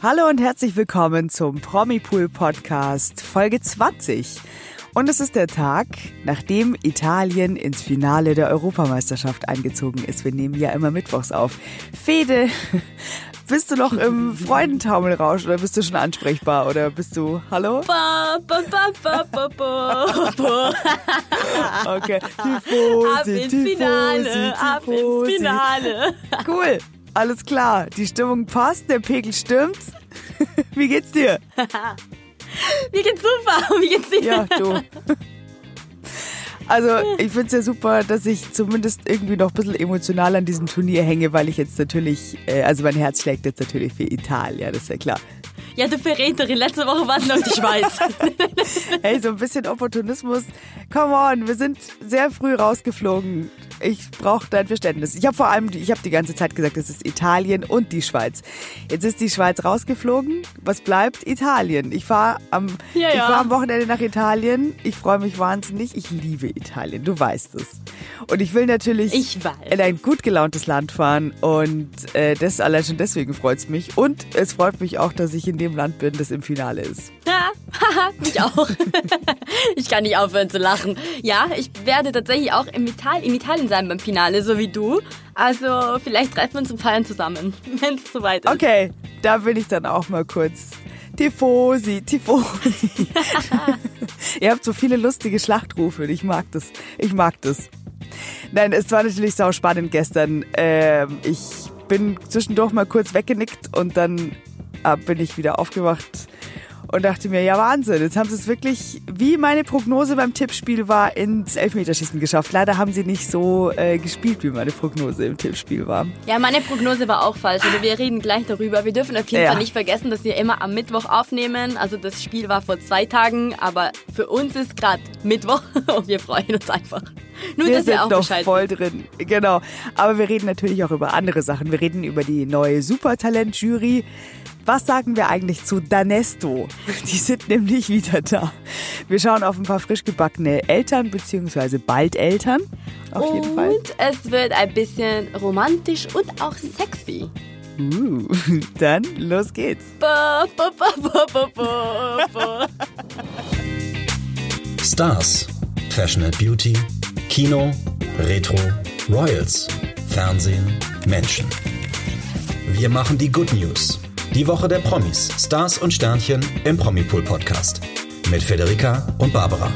Hallo und herzlich willkommen zum Promipool Podcast Folge 20. Und es ist der Tag, nachdem Italien ins Finale der Europameisterschaft eingezogen ist. Wir nehmen ja immer Mittwochs auf. Fede, bist du noch im Freudentaumelrausch oder bist du schon ansprechbar oder bist du, hallo? Ba, ba, ba. Okay. Tifosi, Ab ins Tifosi, Finale, ab ins Tifosi. Finale. Cool, alles klar. Die Stimmung passt, der Pegel stimmt. Wie geht's dir? Mir geht's super. Wie geht's dir? Ja, du. Also, ich find's ja super, dass ich zumindest irgendwie noch ein bisschen emotional an diesem Turnier hänge, weil ich jetzt natürlich, äh, also mein Herz schlägt jetzt natürlich für Italien, das ist ja klar. Ja, du Verräterin. Letzte Woche war es noch die Schweiz. Hey, so ein bisschen Opportunismus. Come on, wir sind sehr früh rausgeflogen. Ich brauche dein Verständnis. Ich habe vor allem, ich habe die ganze Zeit gesagt, es ist Italien und die Schweiz. Jetzt ist die Schweiz rausgeflogen. Was bleibt? Italien. Ich fahre am, Ja, ich ja. fahr am Wochenende nach Italien. Ich freue mich wahnsinnig. Ich liebe Italien. Du weißt es. Und ich will natürlich Ich in ein gut gelauntes Land fahren. Und äh, das allein schon deswegen freut's mich. Und es freut mich auch, dass ich in dem Land bin, das im Finale ist. Ja, haha, mich auch. Ich kann nicht aufhören zu lachen. Ja, ich werde tatsächlich auch im Ital in Italien sein beim Finale, so wie du. Also vielleicht treffen wir uns zum Feiern zusammen, wenn es soweit ist. Okay, da will ich dann auch mal kurz. Tifosi, Tifosi. Ihr habt so viele lustige Schlachtrufe ich mag das. Ich mag das. Nein, es war natürlich sau spannend gestern. Ähm, ich bin zwischendurch mal kurz weggenickt und dann äh, bin ich wieder aufgewacht und dachte mir, ja Wahnsinn, jetzt haben sie es wirklich, wie meine Prognose beim Tippspiel war, ins Elfmeterschießen geschafft. Leider haben sie nicht so äh, gespielt, wie meine Prognose im Tippspiel war. Ja, meine Prognose war auch falsch, aber wir reden gleich darüber. Wir dürfen auf jeden Ja. Fall nicht vergessen, dass wir immer am Mittwoch aufnehmen. Also das Spiel war vor zwei Tagen, aber für uns ist gerade Mittwoch und wir freuen uns einfach. Nur, Wir dass sind auch noch Bescheid voll drin. Genau. Aber wir reden natürlich auch über andere Sachen. Wir reden über die neue Supertalent-Jury. Was sagen wir eigentlich zu Danesto? Die sind nämlich wieder da. Wir schauen auf ein paar frisch gebackene Eltern, beziehungsweise bald Eltern. Auf jeden Fall. Und es wird ein bisschen romantisch und auch sexy. Uh, dann los geht's. Ba, ba, ba. Stars, Fashion and Beauty, Kino, Retro, Royals, Fernsehen, Menschen. Wir machen die Good News. Die Woche der Promis, Stars und Sternchen im Promipool Podcast. Mit Federica und Barbara.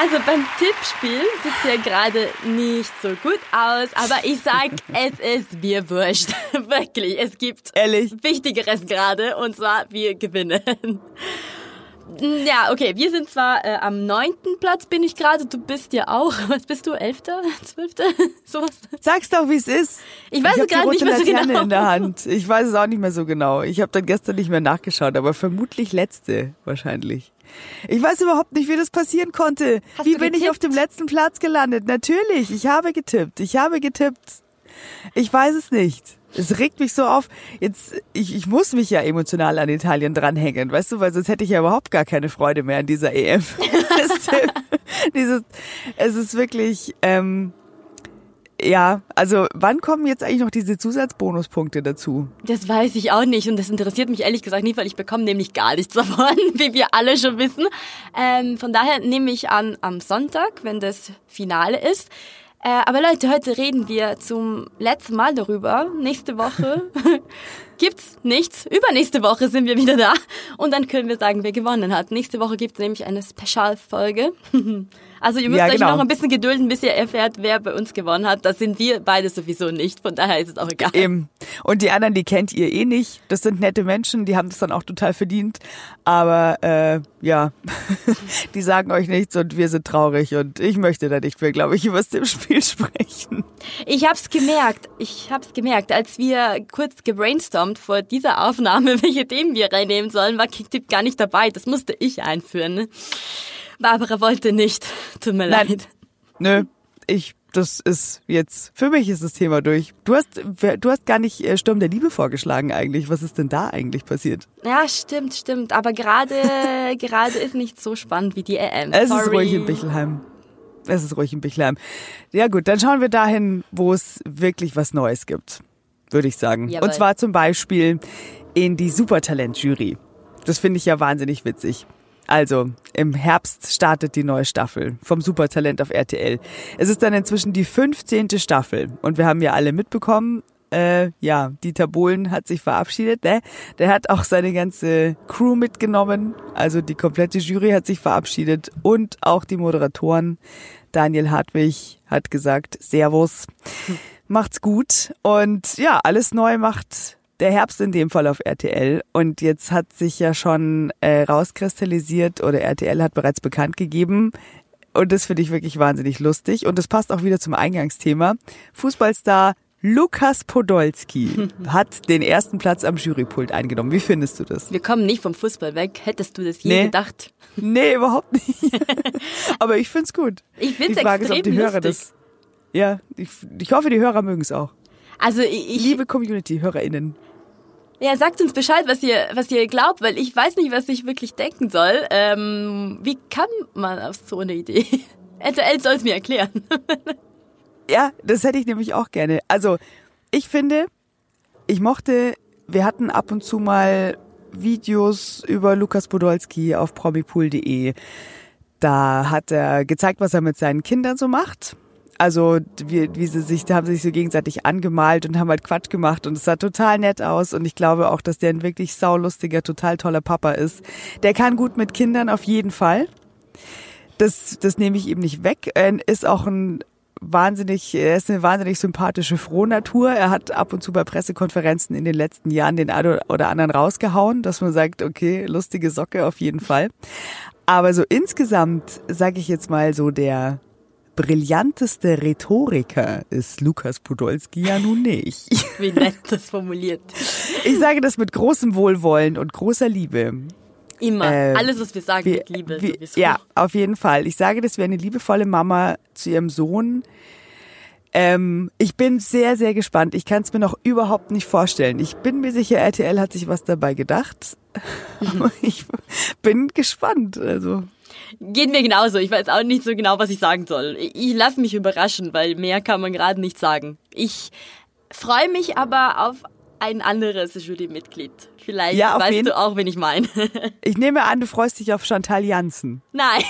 Also beim Tippspiel sieht es ja gerade nicht so gut aus, aber ich sag, es ist mir wurscht. Wirklich, es gibt Ehrlich? Wichtigeres gerade und zwar wir gewinnen. Ja, okay, wir sind zwar äh, am neunten Platz bin ich gerade, du bist ja auch, was bist du, elfter, zwölfter, sowas? Sag's doch, wie es ist. Ich weiß ich es gerade nicht mehr so Laterne genau. in der Hand. Ich weiß es auch nicht mehr so genau. Ich habe dann gestern nicht mehr nachgeschaut, aber vermutlich letzte wahrscheinlich. Ich weiß überhaupt nicht, wie das passieren konnte. Hast wie bin ich getippt? auf dem letzten Platz gelandet? Natürlich, ich habe getippt. Ich habe getippt. Ich weiß es nicht. Es regt mich so auf. Jetzt, ich, ich muss mich ja emotional an Italien dranhängen, weißt du, weil sonst hätte ich ja überhaupt gar keine Freude mehr an dieser EM. Dieses, es ist wirklich, ähm, ja, also wann kommen jetzt eigentlich noch diese Zusatzbonuspunkte dazu? Das weiß ich auch nicht und das interessiert mich ehrlich gesagt nicht, weil ich bekomme nämlich gar nichts davon, wie wir alle schon wissen. Ähm, von daher nehme ich an am Sonntag, wenn das Finale ist. Äh, aber Leute, heute reden wir zum letzten Mal darüber. Nächste Woche gibt's nichts. Übernächste Woche sind wir wieder da und dann können wir sagen, wer gewonnen hat. Nächste Woche gibt's nämlich eine Spezialfolge. Also ihr müsst Ja, euch genau. noch ein bisschen gedulden, bis ihr erfährt, wer bei uns gewonnen hat. Das sind wir beide sowieso nicht. Von daher ist es auch egal. Eben. Und die anderen, die kennt ihr eh nicht. Das sind nette Menschen, die haben das dann auch total verdient. Aber äh, ja, die sagen euch nichts und wir sind traurig und ich möchte da nicht mehr, glaube ich, über das Spiel sprechen. Ich hab's gemerkt, ich hab's gemerkt, als wir kurz gebrainstormt vor dieser Aufnahme, welche Themen wir reinnehmen sollen, war Kicktipp gar nicht dabei. Das musste ich einführen. Barbara wollte nicht. Tut mir Nein. leid. Nö, ich, das ist jetzt, für mich ist das Thema durch. Du hast, du hast gar nicht äh, Sturm der Liebe vorgeschlagen eigentlich. Was ist denn da eigentlich passiert? Ja, stimmt, stimmt. Aber gerade, gerade ist nicht so spannend wie die EM. Es Sorry. ist ruhig in Bichelheim. Es ist ruhig in Bichleim. Ja gut, dann schauen wir dahin, wo es wirklich was Neues gibt, würde ich sagen. Jawohl. Und zwar zum Beispiel in die Supertalent-Jury. Das finde ich ja wahnsinnig witzig. Also, im Herbst startet die neue Staffel vom Supertalent auf RTL. Es ist dann inzwischen die 15. Staffel und wir haben ja alle mitbekommen, äh, ja, Dieter Bohlen hat sich verabschiedet, ne? Der hat auch seine ganze Crew mitgenommen, also die komplette Jury hat sich verabschiedet und auch die Moderatoren. Daniel Hartwig hat gesagt, Servus, macht's gut und ja, alles neu macht der Herbst in dem Fall auf RTL. Und jetzt hat sich ja schon äh, rauskristallisiert oder RTL hat bereits bekannt gegeben. Und das finde ich wirklich wahnsinnig lustig. Und das passt auch wieder zum Eingangsthema. Fußballstar Lukas Podolski hat den ersten Platz am Jurypult eingenommen. Wie findest du das? Wir kommen nicht vom Fußball weg. Hättest du das je Nee. gedacht? Nee, überhaupt nicht. Aber ich find's gut. Ich find's Die Frage ist, ob extrem die Hörer lustig. das. Ja, ich, ich hoffe, die Hörer mögen es auch. Also ich, Liebe Community, HörerInnen. ja, sagt uns Bescheid, was ihr, was ihr glaubt, weil ich weiß nicht, was ich wirklich denken soll. Ähm, wie kann man auf so eine Idee? RTL soll es mir erklären. Ja, das hätte ich nämlich auch gerne. Also, ich finde, ich mochte, wir hatten ab und zu mal Videos über Lukas Podolski auf promipool.de. Da hat er gezeigt, was er mit seinen Kindern so macht. Also, wie, wie sie sich, da haben sie sich so gegenseitig angemalt und haben halt Quatsch gemacht und es sah total nett aus und ich glaube auch, dass der ein wirklich saulustiger, total toller Papa ist. Der kann gut mit Kindern auf jeden Fall. Das, das nehme ich ihm nicht weg. Er ist auch ein wahnsinnig, er ist eine wahnsinnig sympathische Frohnatur. Er hat ab und zu bei Pressekonferenzen in den letzten Jahren den einen oder anderen rausgehauen, dass man sagt, okay, lustige Socke auf jeden Fall. Aber so insgesamt, sage ich jetzt mal so, der brillanteste Rhetoriker ist Lukas Podolski ja nun nicht. Wie nett das formuliert. Ich sage das mit großem Wohlwollen und großer Liebe. Immer. Äh, Alles, was wir sagen, Wie- mit Liebe. sowieso. Ja, auf jeden Fall. Ich sage das wie eine liebevolle Mama zu ihrem Sohn. Ähm, ich bin sehr, sehr gespannt. Ich kann es mir noch überhaupt nicht vorstellen. Ich bin mir sicher, RTL hat sich was dabei gedacht. Aber ich bin gespannt. Also Geht mir genauso. Ich weiß auch nicht so genau, was ich sagen soll. Ich, ich lasse mich überraschen, weil mehr kann man gerade nicht sagen. Ich freue mich aber auf ein anderes Jurymitglied. Vielleicht Ja, weißt jeden- du auch, wen ich meine. ich nehme an, du freust dich auf Chantal Janssen. Nein,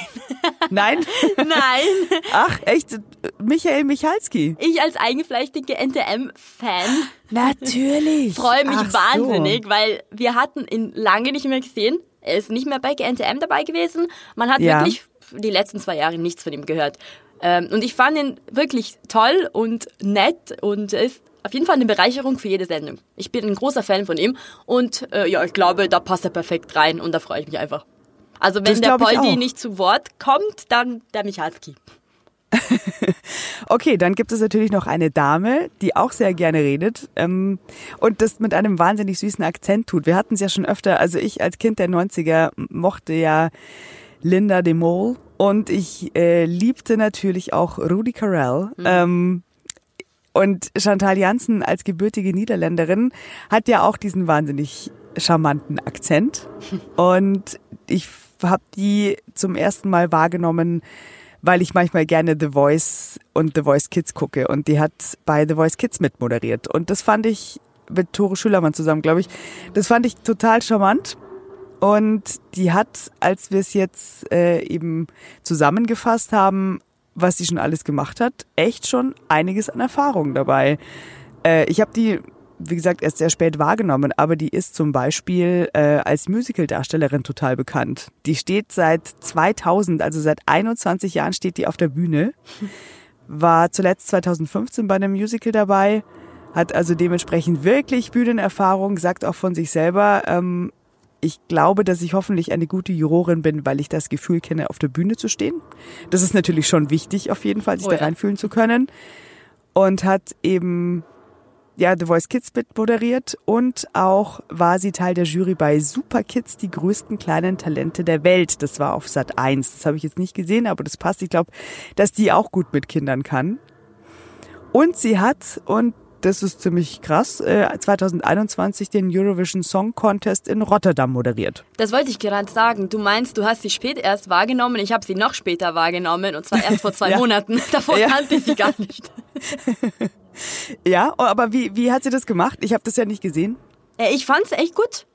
Nein? nein. Ach, echt? Michael Michalski? Ich als eingefleischige NTM-Fan Natürlich. freue mich Ach so. wahnsinnig, weil wir hatten ihn lange nicht mehr gesehen. Er ist nicht mehr bei GNTM dabei gewesen. Man hat Ja. wirklich die letzten zwei Jahre nichts von ihm gehört. Ähm, und ich fand ihn wirklich toll und nett und er ist auf jeden Fall eine Bereicherung für jede Sendung. Ich bin ein großer Fan von ihm und äh, ja, ich glaube, da passt er perfekt rein und da freue ich mich einfach. Also wenn Das der Poldi nicht zu Wort kommt, dann der Michalski. Okay, dann gibt es natürlich noch eine Dame, die auch sehr gerne redet ähm, und das mit einem wahnsinnig süßen Akzent tut. Wir hatten es ja schon öfter, also ich als Kind der 90er mochte ja Linda de Mol und ich äh, liebte natürlich auch Rudi Carell. Ähm, und Chantal Janssen als gebürtige Niederländerin hat ja auch diesen wahnsinnig charmanten Akzent. Und ich habe die zum ersten Mal wahrgenommen, weil ich manchmal gerne The Voice und The Voice Kids gucke. Und die hat bei The Voice Kids mitmoderiert. Und das fand ich mit Tore Schülermann zusammen, glaube ich, das fand ich total charmant. Und die hat, als wir es jetzt äh, eben zusammengefasst haben, was sie schon alles gemacht hat, echt schon einiges an Erfahrung dabei. Äh, ich habe die, wie gesagt, erst sehr spät wahrgenommen, aber die ist zum Beispiel äh, als Musicaldarstellerin total bekannt. Die steht seit 2000, also seit 21 Jahren steht die auf der Bühne, war zuletzt 2015 bei einem Musical dabei, hat also dementsprechend wirklich Bühnenerfahrung, sagt auch von sich selber, ähm, ich glaube, dass ich hoffentlich eine gute Jurorin bin, weil ich das Gefühl kenne, auf der Bühne zu stehen. Das ist natürlich schon wichtig, auf jeden Fall, sich Oh da ja. reinfühlen zu können. Und hat eben ja The Voice Kids mit moderiert und auch war sie Teil der Jury bei Super Kids, die größten kleinen Talente der Welt. Das war auf Sat 1. Das habe ich jetzt nicht gesehen, aber das passt. Ich glaube, dass die auch gut mit Kindern kann. Und sie hat, und das ist ziemlich krass, äh, 2021 den Eurovision Song Contest in Rotterdam moderiert. Das wollte ich gerade sagen. Du meinst, du hast sie spät erst wahrgenommen. Ich habe sie noch später wahrgenommen und zwar erst vor zwei Ja. Monaten. Davor Ja. kannte ich sie gar nicht. Ja, oh, aber wie, wie hat sie das gemacht? Ich habe das ja nicht gesehen. Äh, Ich fand's echt gut.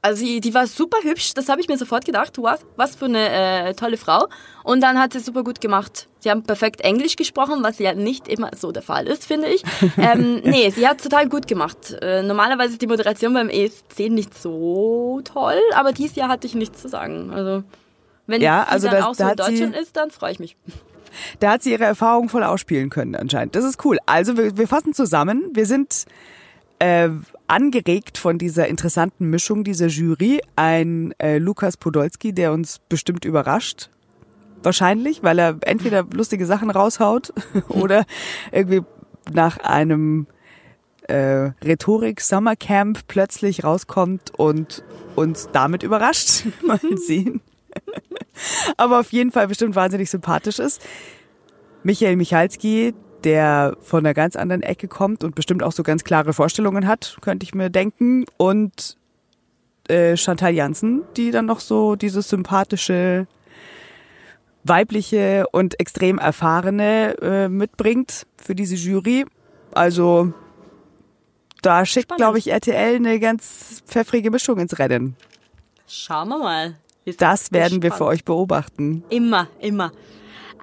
Also die, die war super hübsch, das habe ich mir sofort gedacht. Was, was für eine äh, tolle Frau. Und dann hat sie super gut gemacht. Sie haben perfekt Englisch gesprochen, was ja nicht immer so der Fall ist, finde ich. ähm, nee, sie hat total gut gemacht. Äh, normalerweise ist die Moderation beim ESC nicht so toll, aber dieses Jahr hatte ich nichts zu sagen. Also wenn Ja, sie also dann das- auch so in Deutschland ist, dann freue ich mich. Da hat sie ihre Erfahrung voll ausspielen können anscheinend. Das ist cool. Also wir, wir fassen zusammen. Wir sind äh, angeregt von dieser interessanten Mischung dieser Jury. Ein äh, Lukas Podolski, der uns bestimmt überrascht. Wahrscheinlich, weil er entweder lustige Sachen raushaut oder irgendwie nach einem äh, Rhetorik Summercamp plötzlich rauskommt und uns damit überrascht. Mal sehen. Aber auf jeden Fall bestimmt wahnsinnig sympathisch ist. Michael Michalski, der von einer ganz anderen Ecke kommt und bestimmt auch so ganz klare Vorstellungen hat, könnte ich mir denken. Und äh, Chantal Janssen, die dann noch so dieses sympathische, weibliche und extrem erfahrene äh, mitbringt für diese Jury. Also da schickt, glaube ich, RTL eine ganz pfeffrige Mischung ins Rennen. Schauen wir mal. Das werden wir für euch beobachten. Immer, immer.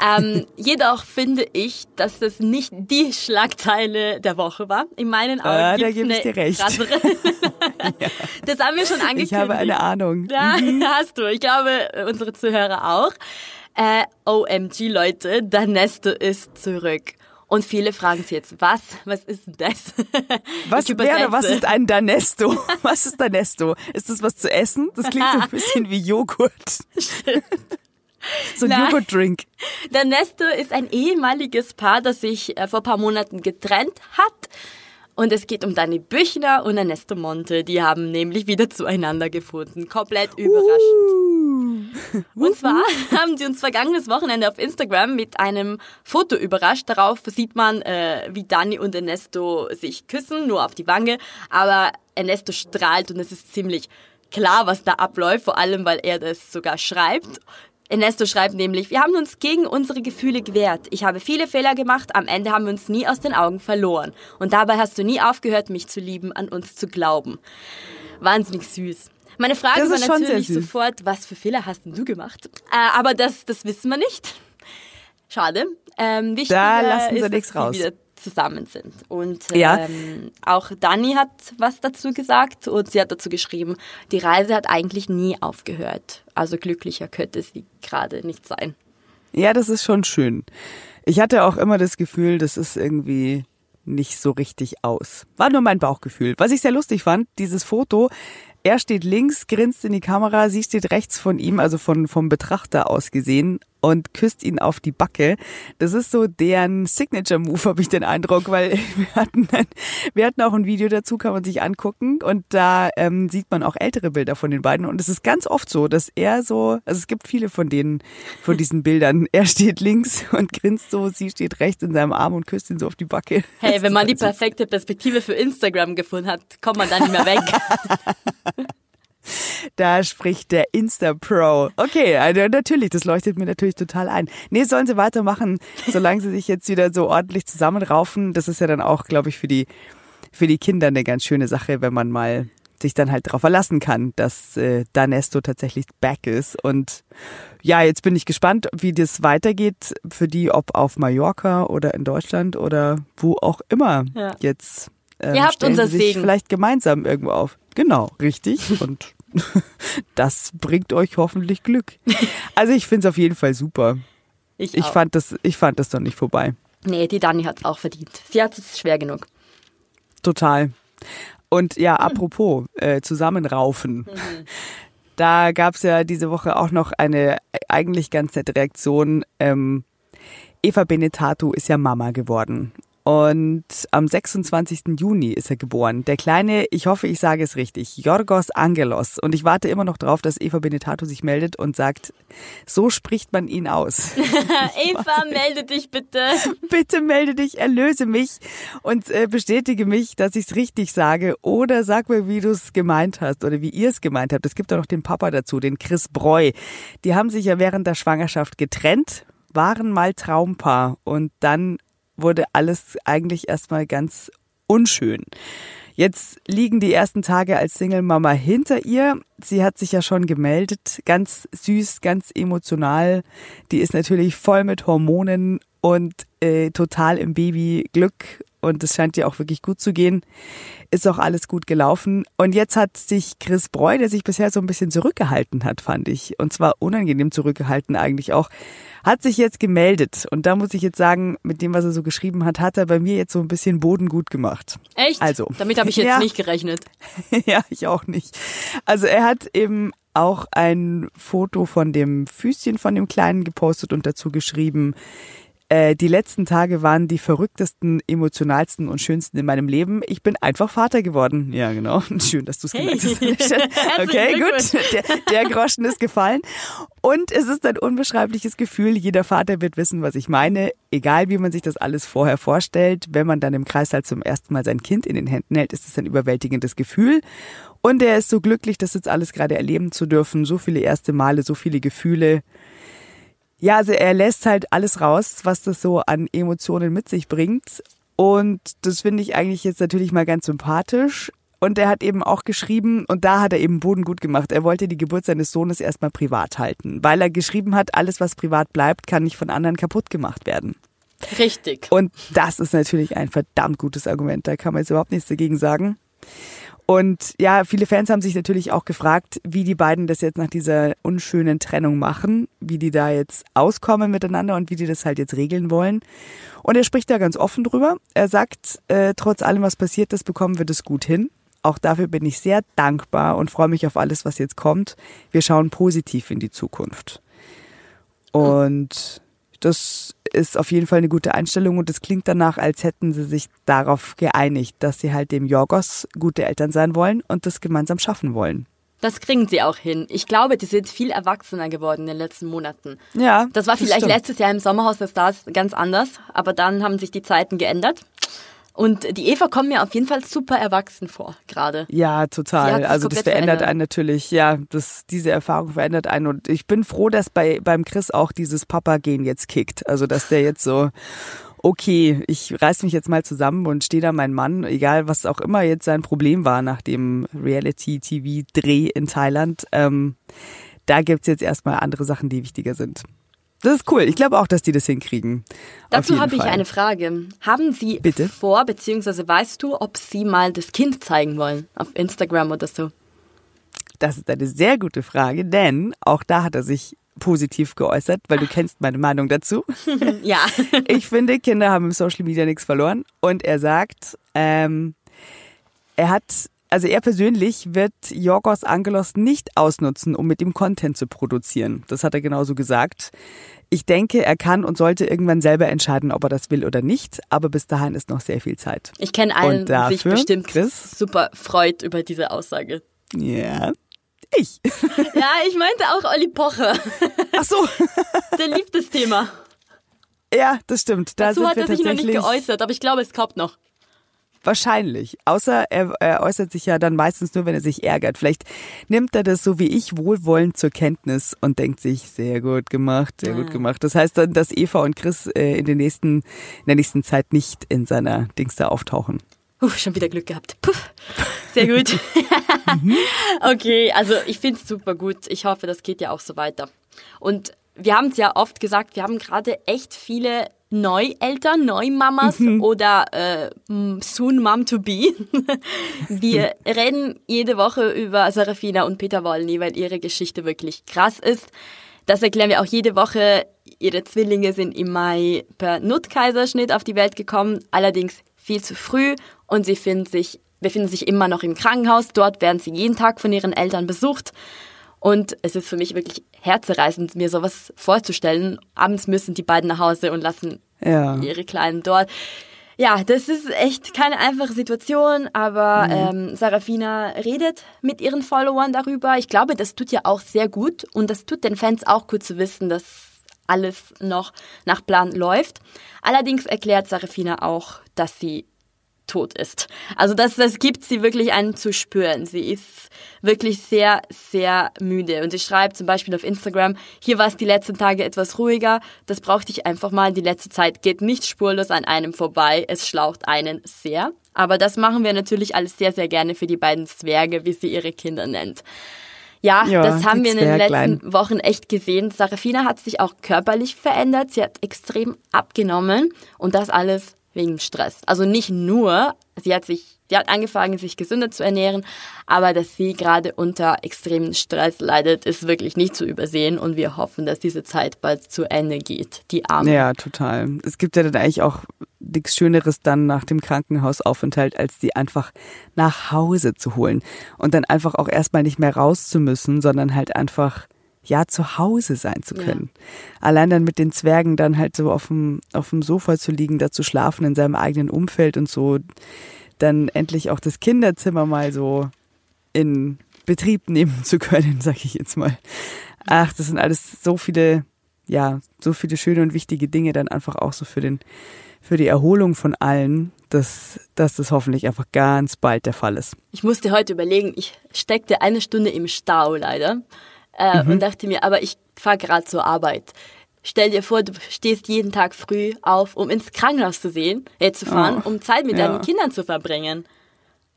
Ähm, jedoch finde ich, dass das nicht die Schlagzeile der Woche war. In meinen Augen Ah, da gebe ich dir recht. krassere. Das haben wir schon angekündigt. Ich habe eine Ahnung. Ja, hast du. Ich glaube, unsere Zuhörer auch. Äh, OMG, Leute, Danesto ist zurück. Und viele fragen sich jetzt, was? Was ist denn das? Was wäre, was ist ein Danesto? Was ist Danesto? Ist das was zu essen? Das klingt so ein bisschen wie Joghurt. So ein Nein. Joghurtdrink. Danesto ist ein ehemaliges Paar, das sich äh, vor ein paar Monaten getrennt hat. Und es geht um Dani Büchner und Ernesto Monte. Die haben nämlich wieder zueinander gefunden. Komplett überraschend. Und zwar haben sie uns vergangenes Wochenende auf Instagram mit einem Foto überrascht. Darauf sieht man, äh, wie Dani und Ernesto sich küssen, nur auf die Wange. Aber Ernesto strahlt und es ist ziemlich klar, was da abläuft, vor allem weil er das sogar schreibt. Ernesto schreibt nämlich, wir haben uns gegen unsere Gefühle gewehrt. Ich habe viele Fehler gemacht, am Ende haben wir uns nie aus den Augen verloren. Und dabei hast du nie aufgehört, mich zu lieben, an uns zu glauben. Wahnsinnig süß. Meine Frage Das war natürlich sofort, was für Fehler hast denn du gemacht? Äh, aber das, das wissen wir nicht. Schade. Ähm, wichtiger Da lassen sie ist, nichts dass raus. zusammen sind. Und Ja. ähm, auch Dani hat was dazu gesagt und sie hat dazu geschrieben, die Reise hat eigentlich nie aufgehört. Also glücklicher könnte sie gerade nicht sein. Ja, das ist schon schön. Ich hatte auch immer das Gefühl, das ist irgendwie nicht so richtig aus. War nur mein Bauchgefühl. Was ich sehr lustig fand, dieses Foto, er steht links, grinst in die Kamera, sie steht rechts von ihm, also von, vom Betrachter aus gesehen und küsst ihn auf die Backe. Das ist so deren Signature-Move, habe ich den Eindruck, weil wir hatten, ein, wir hatten auch ein Video dazu, kann man sich angucken und da ähm, sieht man auch ältere Bilder von den beiden und es ist ganz oft so, dass er so, also es gibt viele von denen, von diesen Bildern. Er steht links und grinst so, sie steht rechts in seinem Arm und küsst ihn so auf die Backe. Hey, wenn man die perfekte Perspektive für Instagram gefunden hat, kommt man da nicht mehr weg. Da spricht der Insta-Pro. Okay, also natürlich, das leuchtet mir natürlich total ein. Nee, sollen sie weitermachen, solange sie sich jetzt wieder so ordentlich zusammenraufen. Das ist ja dann auch, glaube ich, für die, für die Kinder eine ganz schöne Sache, wenn man mal sich dann halt darauf verlassen kann, dass äh, Danesto tatsächlich back ist. Und ja, jetzt bin ich gespannt, wie das weitergeht für die, ob auf Mallorca oder in Deutschland oder wo auch immer Ja. jetzt. Ähm, Ihr habt unser Segen. vielleicht gemeinsam irgendwo auf. Genau, richtig. Und das bringt euch hoffentlich Glück. Also ich finde es auf jeden Fall super. Ich, Ich auch. fand das, ich fand das doch nicht vorbei. Nee, die Dani hat's auch verdient. Sie hat es schwer genug. Total. Und ja, apropos äh, zusammenraufen. Da gab's ja diese Woche auch noch eine eigentlich ganz nette Reaktion. Ähm, Eva Benetato ist ja Mama geworden. Und am 26. Juni ist er geboren. Der kleine, ich hoffe, ich sage es richtig, Jorgos Angelos. Und ich warte immer noch darauf, dass Eva Benetato sich meldet und sagt, so spricht man ihn aus. Eva, melde dich bitte. Bitte melde dich, erlöse mich und äh, bestätige mich, dass ich es richtig sage. Oder sag mir, wie du es gemeint hast oder wie ihr es gemeint habt. Es gibt auch noch den Papa dazu, den Chris Breu. Die haben sich ja während der Schwangerschaft getrennt, waren mal Traumpaar und dann wurde alles eigentlich erstmal ganz unschön. Jetzt liegen die ersten Tage als Single-Mama hinter ihr. Sie hat sich ja schon gemeldet, ganz süß, ganz emotional. Die ist natürlich voll mit Hormonen und äh, total im Babyglück und es scheint ihr auch wirklich gut zu gehen. Ist auch alles gut gelaufen. Und jetzt hat sich Chris Breu, der sich bisher so ein bisschen zurückgehalten hat, fand ich, und zwar unangenehm zurückgehalten eigentlich auch, hat sich jetzt gemeldet. Und da muss ich jetzt sagen, mit dem, was er so geschrieben hat, hat er bei mir jetzt so ein bisschen Boden gut gemacht. Echt? Also. Damit habe ich jetzt ja. nicht gerechnet. ja, ich auch nicht. Also er hat eben auch ein Foto von dem Füßchen von dem Kleinen gepostet und dazu geschrieben, äh, die letzten Tage waren die verrücktesten, emotionalsten und schönsten in meinem Leben. Ich bin einfach Vater geworden. Ja, genau. Schön, dass du es Hey. gemerkt hast. Okay, gut. Der, der Groschen ist gefallen. Und es ist ein unbeschreibliches Gefühl. Jeder Vater wird wissen, was ich meine. Egal, wie man sich das alles vorher vorstellt. Wenn man dann im Kreißsaal zum ersten Mal sein Kind in den Händen hält, ist es ein überwältigendes Gefühl. Und er ist so glücklich, das jetzt alles gerade erleben zu dürfen. So viele erste Male, so viele Gefühle. Ja, also er lässt halt alles raus, was das so an Emotionen mit sich bringt. Und das finde ich eigentlich jetzt natürlich mal ganz sympathisch. Und er hat eben auch geschrieben, und da hat er eben Boden gut gemacht, er wollte die Geburt seines Sohnes erstmal privat halten, weil er geschrieben hat, alles, was privat bleibt, kann nicht von anderen kaputt gemacht werden. Richtig. Und das ist natürlich ein verdammt gutes Argument, da kann man jetzt überhaupt nichts dagegen sagen. Und ja, viele Fans haben sich natürlich auch gefragt, wie die beiden das jetzt nach dieser unschönen Trennung machen, wie die da jetzt auskommen miteinander und wie die das halt jetzt regeln wollen. Und er spricht da ganz offen drüber. Er sagt, äh, trotz allem, was passiert ist, bekommen wir das gut hin. Auch dafür bin ich sehr dankbar und freue mich auf alles, was jetzt kommt. Wir schauen positiv in die Zukunft. Und das ist auf jeden Fall eine gute Einstellung und es klingt danach, als hätten sie sich darauf geeinigt, dass sie halt dem Jorgos gute Eltern sein wollen und das gemeinsam schaffen wollen. Das kriegen sie auch hin. Ich glaube, die sind viel erwachsener geworden in den letzten Monaten. Ja. Das war vielleicht stimmt. letztes Jahr im Sommerhaus der Stars ganz anders, aber dann haben sich die Zeiten geändert. Und die Eva kommt mir auf jeden Fall super erwachsen vor, gerade. Ja, total. Also das verändert. einen natürlich. Ja, das, diese Erfahrung verändert einen. Und ich bin froh, dass bei beim Chris auch dieses Papa-Gen jetzt kickt. Also dass der jetzt so, okay, ich reiß mich jetzt mal zusammen und stehe da mein Mann, egal was auch immer jetzt sein Problem war nach dem Reality-TV-Dreh in Thailand. Ähm, da gibt's jetzt erstmal andere Sachen, die wichtiger sind. Das ist cool. Ich glaube auch, dass die das hinkriegen. Dazu habe ich eine Frage. Haben Sie Bitte? vor, beziehungsweise weißt du, ob Sie mal das Kind zeigen wollen auf Instagram oder so? Das ist eine sehr gute Frage, denn auch da hat er sich positiv geäußert, weil du kennst meine Meinung dazu. Ja. Ich finde, Kinder haben im Social Media nichts verloren. Und er sagt, ähm, er hat, also er persönlich wird Jorgos Angelos nicht ausnutzen, um mit ihm Content zu produzieren. Das hat er genauso gesagt. Ich denke, er kann und sollte irgendwann selber entscheiden, ob er das will oder nicht. Aber bis dahin ist noch sehr viel Zeit. Ich kenne einen, der sich bestimmt Chris? super freut über diese Aussage. Ja, ich. Ja, ich meinte auch Olli Pocher. Ach so. Der liebt das Thema. Ja, das stimmt. Da Dazu hat er sich noch nicht geäußert, aber ich glaube, es kommt noch. Wahrscheinlich. Außer er, er äußert sich ja dann meistens nur, wenn er sich ärgert. Vielleicht nimmt er das so wie ich wohlwollend zur Kenntnis und denkt sich, sehr gut gemacht, sehr gut gemacht. Das heißt dann, dass Eva und Chris äh, in, den nächsten, in der nächsten Zeit nicht in seiner Dings da auftauchen. Uh, schon wieder Glück gehabt. Puff. Sehr gut. okay, also ich finde es super gut. Ich hoffe, das geht ja auch so weiter. Und wir haben es ja oft gesagt, wir haben gerade echt viele Neueltern, Neumamas oder äh, soon Mom to be. wir reden jede Woche über Serafina und Peter Wolny, weil ihre Geschichte wirklich krass ist. Das erklären wir auch jede Woche. Ihre Zwillinge sind im Mai per Nuttkaiserschnitt auf die Welt gekommen, allerdings viel zu früh und sie finden sich, befinden sich immer noch im Krankenhaus. Dort werden sie jeden Tag von ihren Eltern besucht. Und es ist für mich wirklich herzerreißend, mir sowas vorzustellen. Abends müssen die beiden nach Hause und lassen Ja. ihre Kleinen dort. Ja, das ist echt keine einfache Situation, aber mhm. ähm, Sarafina redet mit ihren Followern darüber. Ich glaube, das tut ja auch sehr gut und das tut den Fans auch gut zu wissen, dass alles noch nach Plan läuft. Allerdings erklärt Sarafina auch, dass sie tot ist. Also das, das gibt sie wirklich einen zu spüren. Sie ist wirklich sehr, sehr müde. Und sie schreibt zum Beispiel auf Instagram, hier war es die letzten Tage etwas ruhiger, das brauchte ich einfach mal. Die letzte Zeit geht nicht spurlos an einem vorbei, es schlaucht einen sehr. Aber das machen wir natürlich alles sehr, sehr gerne für die beiden Zwerge, wie sie ihre Kinder nennt. Ja, ja, das haben wir in den letzten Wochen echt gesehen. Sarafina hat sich auch körperlich verändert. Sie hat extrem abgenommen und das alles wegen Stress. Also nicht nur, sie hat sich, sie hat angefangen, sich gesünder zu ernähren, aber dass sie gerade unter extremen Stress leidet, ist wirklich nicht zu übersehen und wir hoffen, dass diese Zeit bald zu Ende geht. Die Arme. Ja, total. Es gibt ja dann eigentlich auch nichts Schöneres dann nach dem Krankenhausaufenthalt, als die einfach nach Hause zu holen und dann einfach auch erstmal nicht mehr raus zu müssen, sondern halt einfach ja zu Hause sein zu können. Ja. Allein dann mit den Zwergen dann halt so auf dem, auf dem Sofa zu liegen, da zu schlafen in seinem eigenen Umfeld und so, dann endlich auch das Kinderzimmer mal so in Betrieb nehmen zu können, sag ich jetzt mal. Ach, das sind alles so viele, ja, so viele schöne und wichtige Dinge dann einfach auch so für den, für die Erholung von allen, dass, dass das hoffentlich einfach ganz bald der Fall ist. Ich musste heute überlegen, ich steckte eine Stunde im Stau leider äh, mhm. und dachte mir, aber ich fahre gerade zur Arbeit. Stell dir vor, du stehst jeden Tag früh auf, um ins Krankenhaus zu sehen, äh, zu fahren, oh. um Zeit mit ja. deinen Kindern zu verbringen.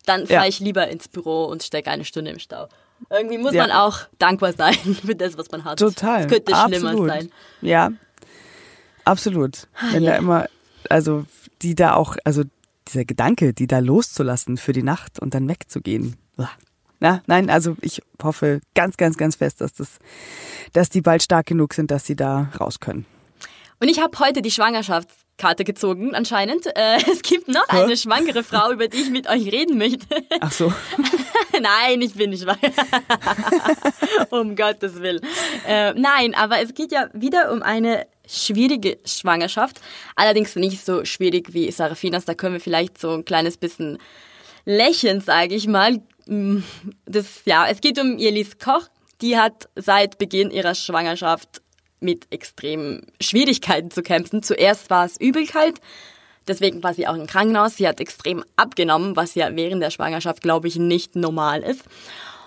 Dann fahre ja. ich lieber ins Büro und stecke eine Stunde im Stau. Irgendwie muss ja. man auch dankbar sein für das, was man hat. Total. Es könnte Absolut. schlimmer sein. Ja, absolut. Ah, Wenn da immer, also die da auch, also dieser Gedanke, die da loszulassen für die Nacht und dann wegzugehen. Na, nein, also ich hoffe ganz, ganz, ganz fest, dass das, dass die bald stark genug sind, dass sie da raus können. Und ich habe heute die Schwangerschaftskarte gezogen, anscheinend. Äh, es gibt noch Hä? eine schwangere Frau, über die ich mit euch reden möchte. Ach so. nein, ich bin nicht schwanger. um Gottes Willen. Äh, nein, aber es geht ja wieder um eine schwierige Schwangerschaft. Allerdings nicht so schwierig wie Sarafinas. Da können wir vielleicht so ein kleines bisschen lächeln, sage ich mal. Mm, das, ja, es geht um Elis Koch. Die hat seit Beginn ihrer Schwangerschaft mit extremen Schwierigkeiten zu kämpfen. Zuerst war es Übelkeit, deswegen war sie auch im Krankenhaus. Sie hat extrem abgenommen, was ja während der Schwangerschaft, glaube ich, nicht normal ist.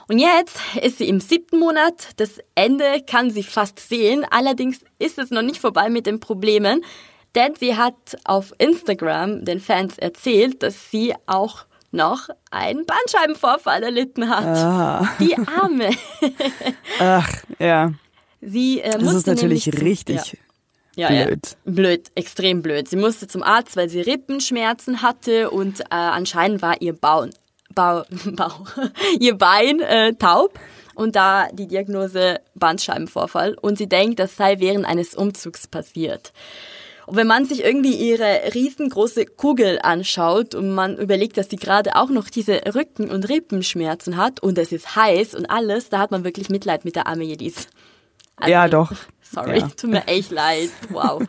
Und jetzt ist sie im siebten Monat. Das Ende kann sie fast sehen. Allerdings ist es noch nicht vorbei mit den Problemen, denn sie hat auf Instagram den Fans erzählt, dass sie auch noch einen Bandscheibenvorfall erlitten hat. Ah. Die Arme. Ach, ja. Sie äh, das ist natürlich richtig ja. blöd. Ja, blöd, extrem blöd. Sie musste zum Arzt, weil sie Rippenschmerzen hatte und äh, anscheinend war ihr Bau, Bau, Bau ihr Bein äh, taub und da die Diagnose Bandscheibenvorfall und sie denkt, das sei während eines Umzugs passiert. Und wenn man sich irgendwie ihre riesengroße Kugel anschaut und man überlegt, dass sie gerade auch noch diese Rücken- und Rippenschmerzen hat und es ist heiß und alles, da hat man wirklich Mitleid mit der arme Jedis. Also, ja, doch. Sorry, ja. tut mir echt leid. Wow.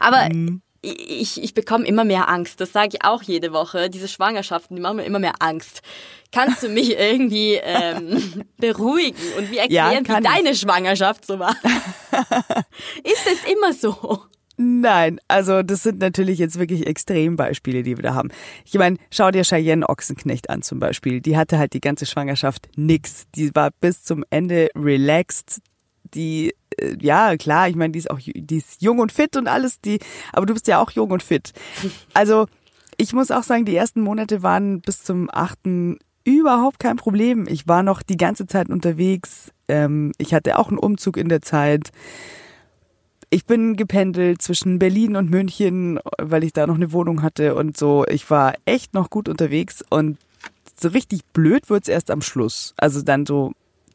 Aber mhm. ich, ich bekomme immer mehr Angst. Das sage ich auch jede Woche. Diese Schwangerschaften, die machen mir immer mehr Angst. Kannst du mich irgendwie ähm, beruhigen und mir erklären, ja, wie deine Schwangerschaft so war? Ist es immer so? Nein, also das sind natürlich jetzt wirklich Extrembeispiele, die wir da haben. Ich meine, schau dir Cheyenne Ochsenknecht an zum Beispiel. Die hatte halt die ganze Schwangerschaft nix. Die war bis zum Ende relaxed. Die, äh, ja klar, ich meine, die ist auch, die ist jung und fit und alles. Die, aber du bist ja auch jung und fit. Also ich muss auch sagen, die ersten Monate waren bis zum achten überhaupt kein Problem. Ich war noch die ganze Zeit unterwegs. Ähm, ich hatte auch einen Umzug in der Zeit ich bin gependelt zwischen Berlin und München, weil ich da noch eine Wohnung hatte und so. Ich war echt noch gut unterwegs und so richtig blöd wird's erst am Schluss. Also dann so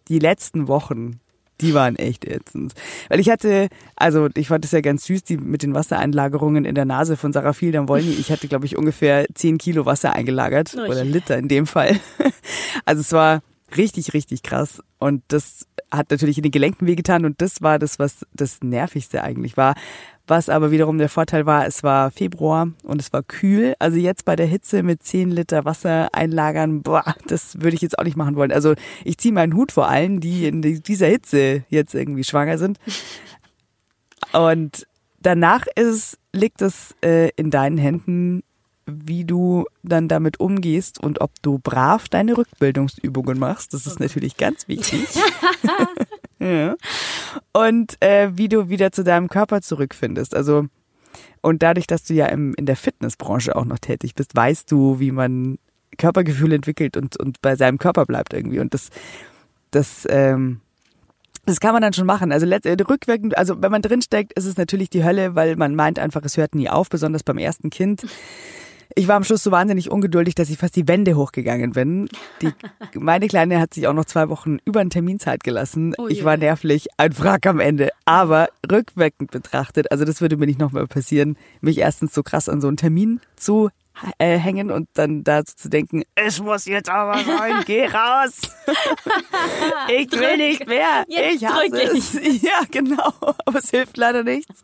die letzten Wochen, die waren echt ätzend. Weil ich hatte, also ich fand es ja ganz süß, die mit den Wassereinlagerungen in der Nase von Sarah Fieldam Wolny. Ich hatte, glaube ich, ungefähr 10 Kilo Wasser eingelagert. Oder Liter in dem Fall. Also es war richtig, richtig krass. Und das hat natürlich in den Gelenken wehgetan und das war das, was das Nervigste eigentlich war. Was aber wiederum der Vorteil war, es war Februar und es war kühl. Also jetzt bei der Hitze mit 10 Liter Wasser einlagern, boah, das würde ich jetzt auch nicht machen wollen. Also ich ziehe meinen Hut vor allen, die in dieser Hitze jetzt irgendwie schwanger sind. Und danach ist, liegt es äh, in deinen Händen, wie du dann damit umgehst und ob du brav deine Rückbildungsübungen machst. Das ist natürlich ganz wichtig. ja. Und äh, wie du wieder zu deinem Körper zurückfindest. Also und dadurch, dass du ja im, in der Fitnessbranche auch noch tätig bist, weißt du, wie man Körpergefühl entwickelt und, und bei seinem Körper bleibt irgendwie. Und das, das, ähm, das kann man dann schon machen. Also äh, rückwirkend, also wenn man drinsteckt, ist es natürlich die Hölle, weil man meint einfach, es hört nie auf, besonders beim ersten Kind. Ich war am Schluss so wahnsinnig ungeduldig, dass ich fast die Wände hochgegangen bin. Die, meine Kleine hat sich auch noch zwei Wochen über einen Termin Zeit gelassen. Oh ich war nervlich, ein Wrack am Ende. Aber rückwirkend betrachtet, also das würde mir nicht nochmal passieren, mich erstens so krass an so einen Termin zu äh, hängen und dann dazu zu denken, es muss jetzt aber sein, geh raus. ich will nicht mehr. Jetzt ich hasse es. Ja, genau. Aber es hilft leider nichts.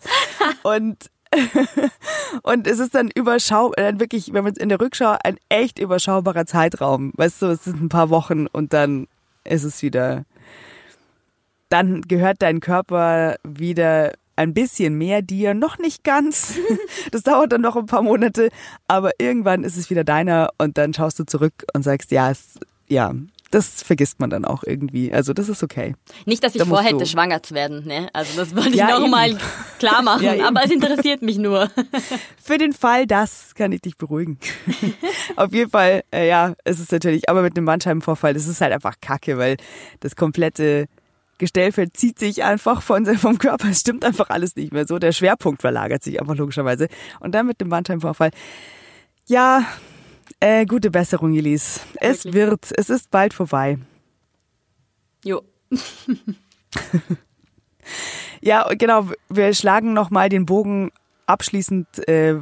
Und und es ist dann überschau, dann wirklich, wenn man in der Rückschau, ein echt überschaubarer Zeitraum. Weißt du, es sind ein paar Wochen und dann ist es wieder, dann gehört dein Körper wieder ein bisschen mehr dir, noch nicht ganz. Das dauert dann noch ein paar Monate, aber irgendwann ist es wieder deiner und dann schaust du zurück und sagst, ja, es, ja, das vergisst man dann auch irgendwie. Also das ist okay. Nicht, dass ich da vorhätte, schwanger zu werden. Ne? Also das wollte ja, ich nochmal klar machen, ja, aber es interessiert mich nur. Für den Fall, das kann ich dich beruhigen. Auf jeden Fall, äh, ja, es ist natürlich, aber mit einem Bandscheibenvorfall, das ist halt einfach kacke, weil das komplette Gestellfeld zieht sich einfach von, vom Körper. Es stimmt einfach alles nicht mehr so. Der Schwerpunkt verlagert sich einfach logischerweise. Und dann mit dem Bandscheibenvorfall. Ja, äh, gute Besserung, Elis. Es Wirklich? wird, es ist bald vorbei. Jo. ja, genau. Wir schlagen nochmal den Bogen abschließend, äh,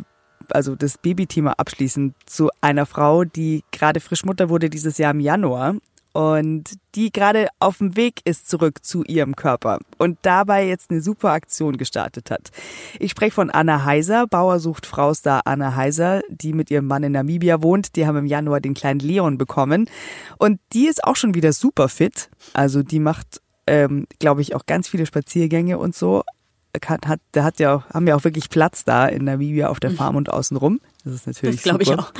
also das Babythema abschließend zu einer Frau, die gerade Frischmutter wurde dieses Jahr im Januar und die gerade auf dem Weg ist zurück zu ihrem Körper und dabei jetzt eine super Aktion gestartet hat. Ich spreche von Anna Heiser, Bauer sucht Frau-Star Anna Heiser, die mit ihrem Mann in Namibia wohnt. Die haben im Januar den kleinen Leon bekommen und die ist auch schon wieder super fit. Also die macht, ähm, glaube ich, auch ganz viele Spaziergänge und so hat, hat, hat ja, haben ja auch wirklich Platz da in Namibia auf der mhm. Farm und außenrum. Das ist natürlich. Das glaube ich auch.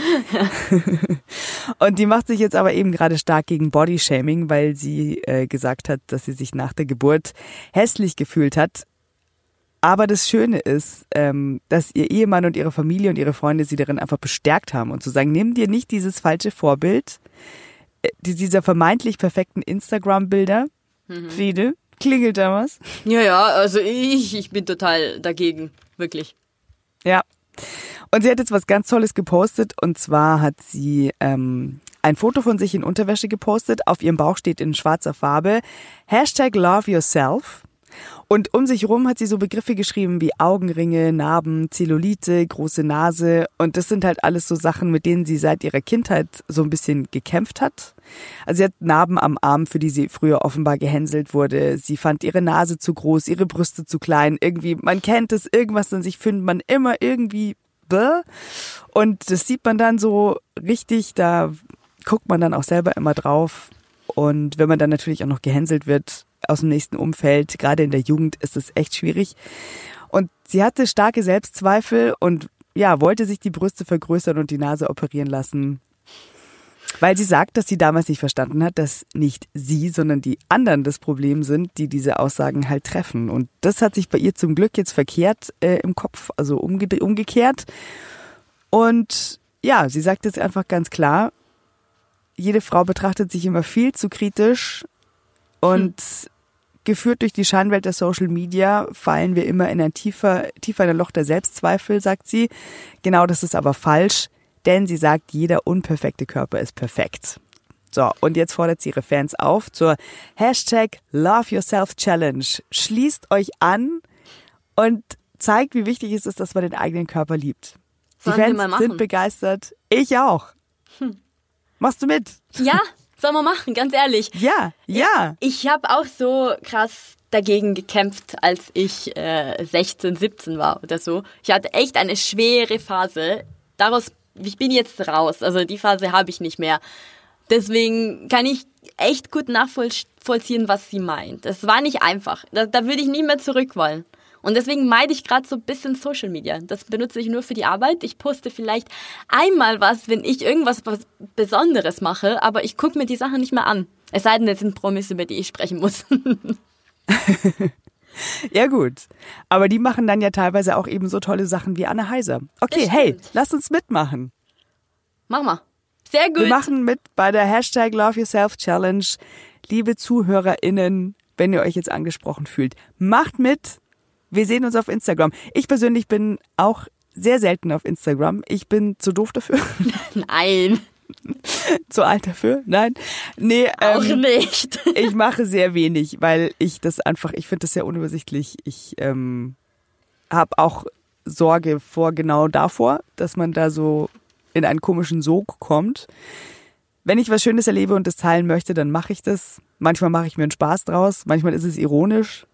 und die macht sich jetzt aber eben gerade stark gegen Bodyshaming, weil sie äh, gesagt hat, dass sie sich nach der Geburt hässlich gefühlt hat. Aber das Schöne ist, ähm, dass ihr Ehemann und ihre Familie und ihre Freunde sie darin einfach bestärkt haben und zu sagen, nimm dir nicht dieses falsche Vorbild, äh, dieser vermeintlich perfekten Instagram-Bilder, mhm. Friede, Klingelt da was? Ja, ja, also ich, ich bin total dagegen, wirklich. Ja. Und sie hat jetzt was ganz Tolles gepostet und zwar hat sie ähm, ein Foto von sich in Unterwäsche gepostet. Auf ihrem Bauch steht in schwarzer Farbe Hashtag Love Yourself. Und um sich rum hat sie so Begriffe geschrieben wie Augenringe, Narben, Zellulite, große Nase. Und das sind halt alles so Sachen, mit denen sie seit ihrer Kindheit so ein bisschen gekämpft hat. Also sie hat Narben am Arm, für die sie früher offenbar gehänselt wurde. Sie fand ihre Nase zu groß, ihre Brüste zu klein. Irgendwie, man kennt es, irgendwas an sich findet man immer irgendwie bäh. Und das sieht man dann so richtig, da guckt man dann auch selber immer drauf. Und wenn man dann natürlich auch noch gehänselt wird, aus dem nächsten Umfeld. Gerade in der Jugend ist es echt schwierig. Und sie hatte starke Selbstzweifel und ja, wollte sich die Brüste vergrößern und die Nase operieren lassen. Weil sie sagt, dass sie damals nicht verstanden hat, dass nicht sie, sondern die anderen das Problem sind, die diese Aussagen halt treffen. Und das hat sich bei ihr zum Glück jetzt verkehrt äh, im Kopf, also umge umgekehrt. Und ja, sie sagt jetzt einfach ganz klar, jede Frau betrachtet sich immer viel zu kritisch und hm. geführt durch die Scheinwelt der Social Media fallen wir immer in ein tiefer, tiefer in ein Loch der Selbstzweifel, sagt sie. Genau das ist aber falsch, denn sie sagt, jeder unperfekte Körper ist perfekt. So, und jetzt fordert sie ihre Fans auf zur Hashtag Love Yourself Challenge. Schließt euch an und zeigt, wie wichtig es ist, dass man den eigenen Körper liebt. Die Sollen Fans sind begeistert. Ich auch. Hm. Machst du mit? Ja, Soll man machen, ganz ehrlich. Ja, ja. Ich, ich habe auch so krass dagegen gekämpft, als ich äh, 16, 17 war oder so. Ich hatte echt eine schwere Phase. Daraus, ich bin jetzt raus. Also die Phase habe ich nicht mehr. Deswegen kann ich echt gut nachvollziehen, was sie meint. Es war nicht einfach. Da, da würde ich nie mehr zurück wollen. Und deswegen meide ich gerade so ein bisschen Social Media. Das benutze ich nur für die Arbeit. Ich poste vielleicht einmal was, wenn ich irgendwas was Besonderes mache, aber ich gucke mir die Sachen nicht mehr an. Es sei denn, es sind Promis, über die ich sprechen muss. ja gut, aber die machen dann ja teilweise auch eben so tolle Sachen wie Anne Heiser. Okay, hey, lass uns mitmachen. Mach mal. Sehr gut. Wir machen mit bei der Hashtag Love Yourself Challenge. Liebe ZuhörerInnen, wenn ihr euch jetzt angesprochen fühlt, macht mit. Wir sehen uns auf Instagram. Ich persönlich bin auch sehr selten auf Instagram. Ich bin zu doof dafür. Nein. zu alt dafür? Nein. Nee, auch ähm, nicht. ich mache sehr wenig, weil ich das einfach, ich finde das sehr unübersichtlich. Ich ähm, habe auch Sorge vor genau davor, dass man da so in einen komischen Sog kommt. Wenn ich was Schönes erlebe und das teilen möchte, dann mache ich das. Manchmal mache ich mir einen Spaß draus, manchmal ist es ironisch.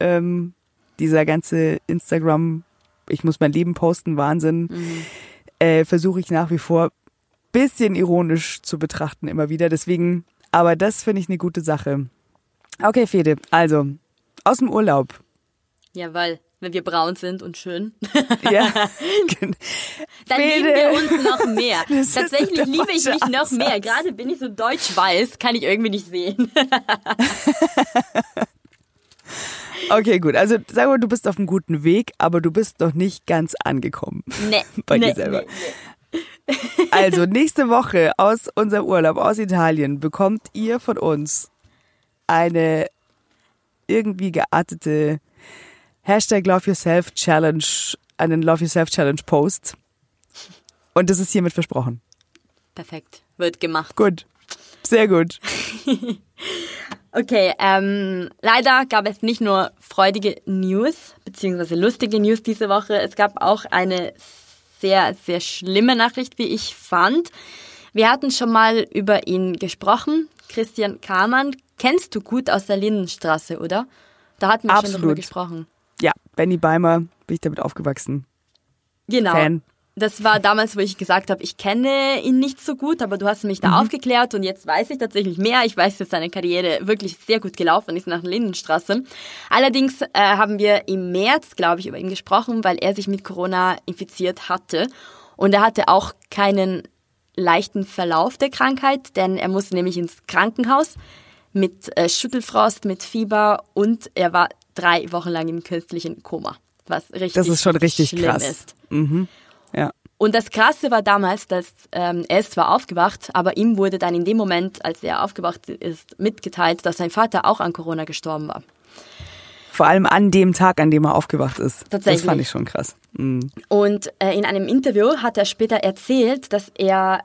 Ähm, dieser ganze Instagram, ich muss mein Leben posten, Wahnsinn, mhm. äh, versuche ich nach wie vor bisschen ironisch zu betrachten immer wieder. Deswegen, aber das finde ich eine gute Sache. Okay, Fede, also aus dem Urlaub. Jawohl, wenn wir braun sind und schön. Ja. Dann Fede. lieben wir uns noch mehr. Das Tatsächlich liebe ich mich noch mehr. Gerade bin ich so deutsch-weiß, kann ich irgendwie nicht sehen. Okay, gut. Also sag mal, du bist auf einem guten Weg, aber du bist noch nicht ganz angekommen. Nee. Bei nee, dir selber. Nee, nee. Also nächste Woche aus unserem Urlaub aus Italien bekommt ihr von uns eine irgendwie geartete Hashtag Love Yourself Challenge, einen Love Yourself Challenge Post. Und das ist hiermit versprochen. Perfekt. Wird gemacht. Gut. Sehr gut. Okay, ähm, leider gab es nicht nur freudige News, beziehungsweise lustige News diese Woche. Es gab auch eine sehr, sehr schlimme Nachricht, wie ich fand. Wir hatten schon mal über ihn gesprochen. Christian Kamann, kennst du gut aus der Lindenstraße, oder? Da hatten wir Absolut. schon drüber gesprochen. Ja, Benny Beimer, bin ich damit aufgewachsen. Genau. Fan. Das war damals, wo ich gesagt habe, ich kenne ihn nicht so gut, aber du hast mich da mhm. aufgeklärt und jetzt weiß ich tatsächlich mehr. Ich weiß, dass seine Karriere wirklich sehr gut gelaufen ist nach der Lindenstraße. Allerdings äh, haben wir im März, glaube ich, über ihn gesprochen, weil er sich mit Corona infiziert hatte. Und er hatte auch keinen leichten Verlauf der Krankheit, denn er musste nämlich ins Krankenhaus mit äh, Schüttelfrost, mit Fieber und er war drei Wochen lang im künstlichen Koma, was richtig Das ist schon richtig krass. ist. Mhm. Ja. Und das Krasse war damals, dass ähm, er ist zwar aufgewacht, aber ihm wurde dann in dem Moment, als er aufgewacht ist, mitgeteilt, dass sein Vater auch an Corona gestorben war. Vor allem an dem Tag, an dem er aufgewacht ist. Tatsächlich. Das fand ich schon krass. Mhm. Und äh, in einem Interview hat er später erzählt, dass er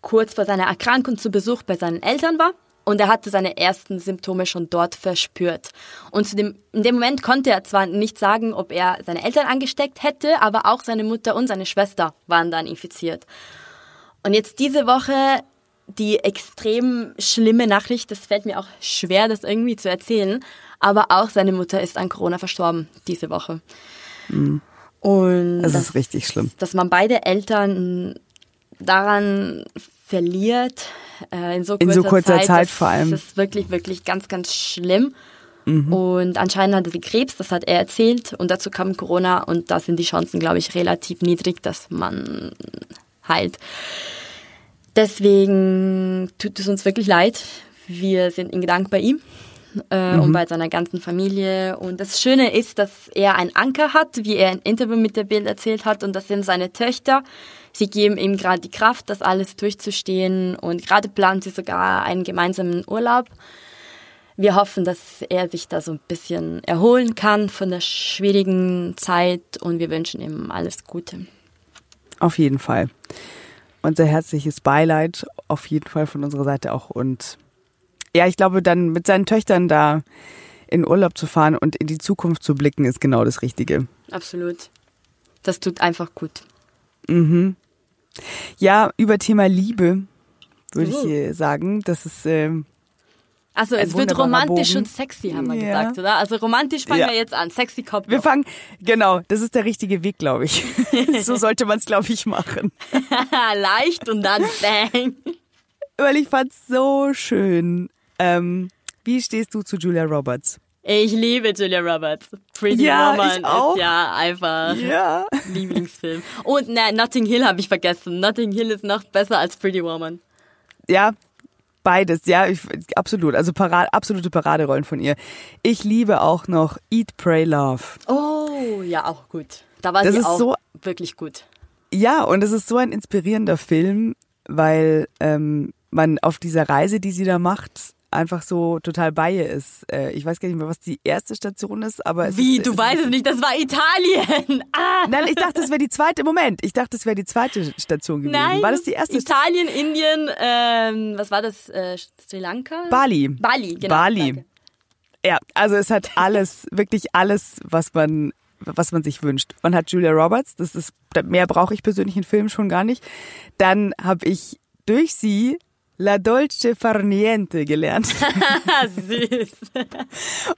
kurz vor seiner Erkrankung zu Besuch bei seinen Eltern war und er hatte seine ersten Symptome schon dort verspürt. Und zu dem, in dem Moment konnte er zwar nicht sagen, ob er seine Eltern angesteckt hätte, aber auch seine Mutter und seine Schwester waren dann infiziert. Und jetzt diese Woche die extrem schlimme Nachricht, das fällt mir auch schwer, das irgendwie zu erzählen, aber auch seine Mutter ist an Corona verstorben diese Woche. Mhm. Und das, das ist richtig schlimm. Dass man beide Eltern daran verliert, äh, in so kurzer, in so kurzer Zeit, Zeit vor allem. Das ist wirklich, wirklich ganz, ganz schlimm. Mhm. Und anscheinend hatte sie Krebs, das hat er erzählt. Und dazu kam Corona und da sind die Chancen, glaube ich, relativ niedrig, dass man heilt. Deswegen tut es uns wirklich leid. Wir sind in Gedanken bei ihm äh, mhm. und bei seiner ganzen Familie. Und das Schöne ist, dass er einen Anker hat, wie er ein Interview mit der Bild erzählt hat. Und das sind seine Töchter, Sie geben ihm gerade die Kraft, das alles durchzustehen und gerade plant sie sogar einen gemeinsamen Urlaub. Wir hoffen, dass er sich da so ein bisschen erholen kann von der schwierigen Zeit und wir wünschen ihm alles Gute. Auf jeden Fall. Unser herzliches Beileid auf jeden Fall von unserer Seite auch und ja, ich glaube, dann mit seinen Töchtern da in Urlaub zu fahren und in die Zukunft zu blicken, ist genau das Richtige. Absolut. Das tut einfach gut. Mhm. Ja, über Thema Liebe würde ich uh. sagen. Das ist äh, Also es wird romantisch Bogen. und sexy, haben wir Ja. gesagt, oder? Also romantisch fangen Ja. wir jetzt an. Sexy kommt Wir noch. fangen, genau, das ist der richtige Weg, glaube ich. so sollte man es, glaube ich, machen. Leicht und dann bang. Weil ich fand's so schön. Ähm, wie stehst du zu Julia Roberts? Ich liebe Julia Roberts. Pretty Ja, Woman ist ja einfach Ja. Lieblingsfilm. Und ne, Notting Hill habe ich vergessen. Notting Hill ist noch besser als Pretty Woman. Ja, beides, ja, ich, absolut. Also Parade, absolute Paraderollen von ihr. Ich liebe auch noch Eat, Pray, Love. Oh, ja, auch gut. Da war Das sie ist auch so- wirklich gut. Ja, und es ist so ein inspirierender Film, weil ähm, man auf dieser Reise, die sie da macht, einfach so total bei ihr ist. Äh, ich weiß gar nicht mehr, was die erste Station ist, aber es Wie, ist, du es weißt es nicht, das war Italien. Ah, Nein, ich dachte, das wäre die zweite. Moment, ich dachte, das wäre die zweite Station gewesen. nein. War das die erste? Italien, Indien, ähm, was war das? Äh, Sri Lanka? Bali. Bali, genau. Bali. danke. Ja, also es hat alles, wirklich alles, was man, was man sich wünscht. Man hat Julia Roberts, das ist, mehr brauche ich persönlich in Filmen schon gar nicht. Dann habe ich durch sie La Dolce Far Niente gelernt. Süß.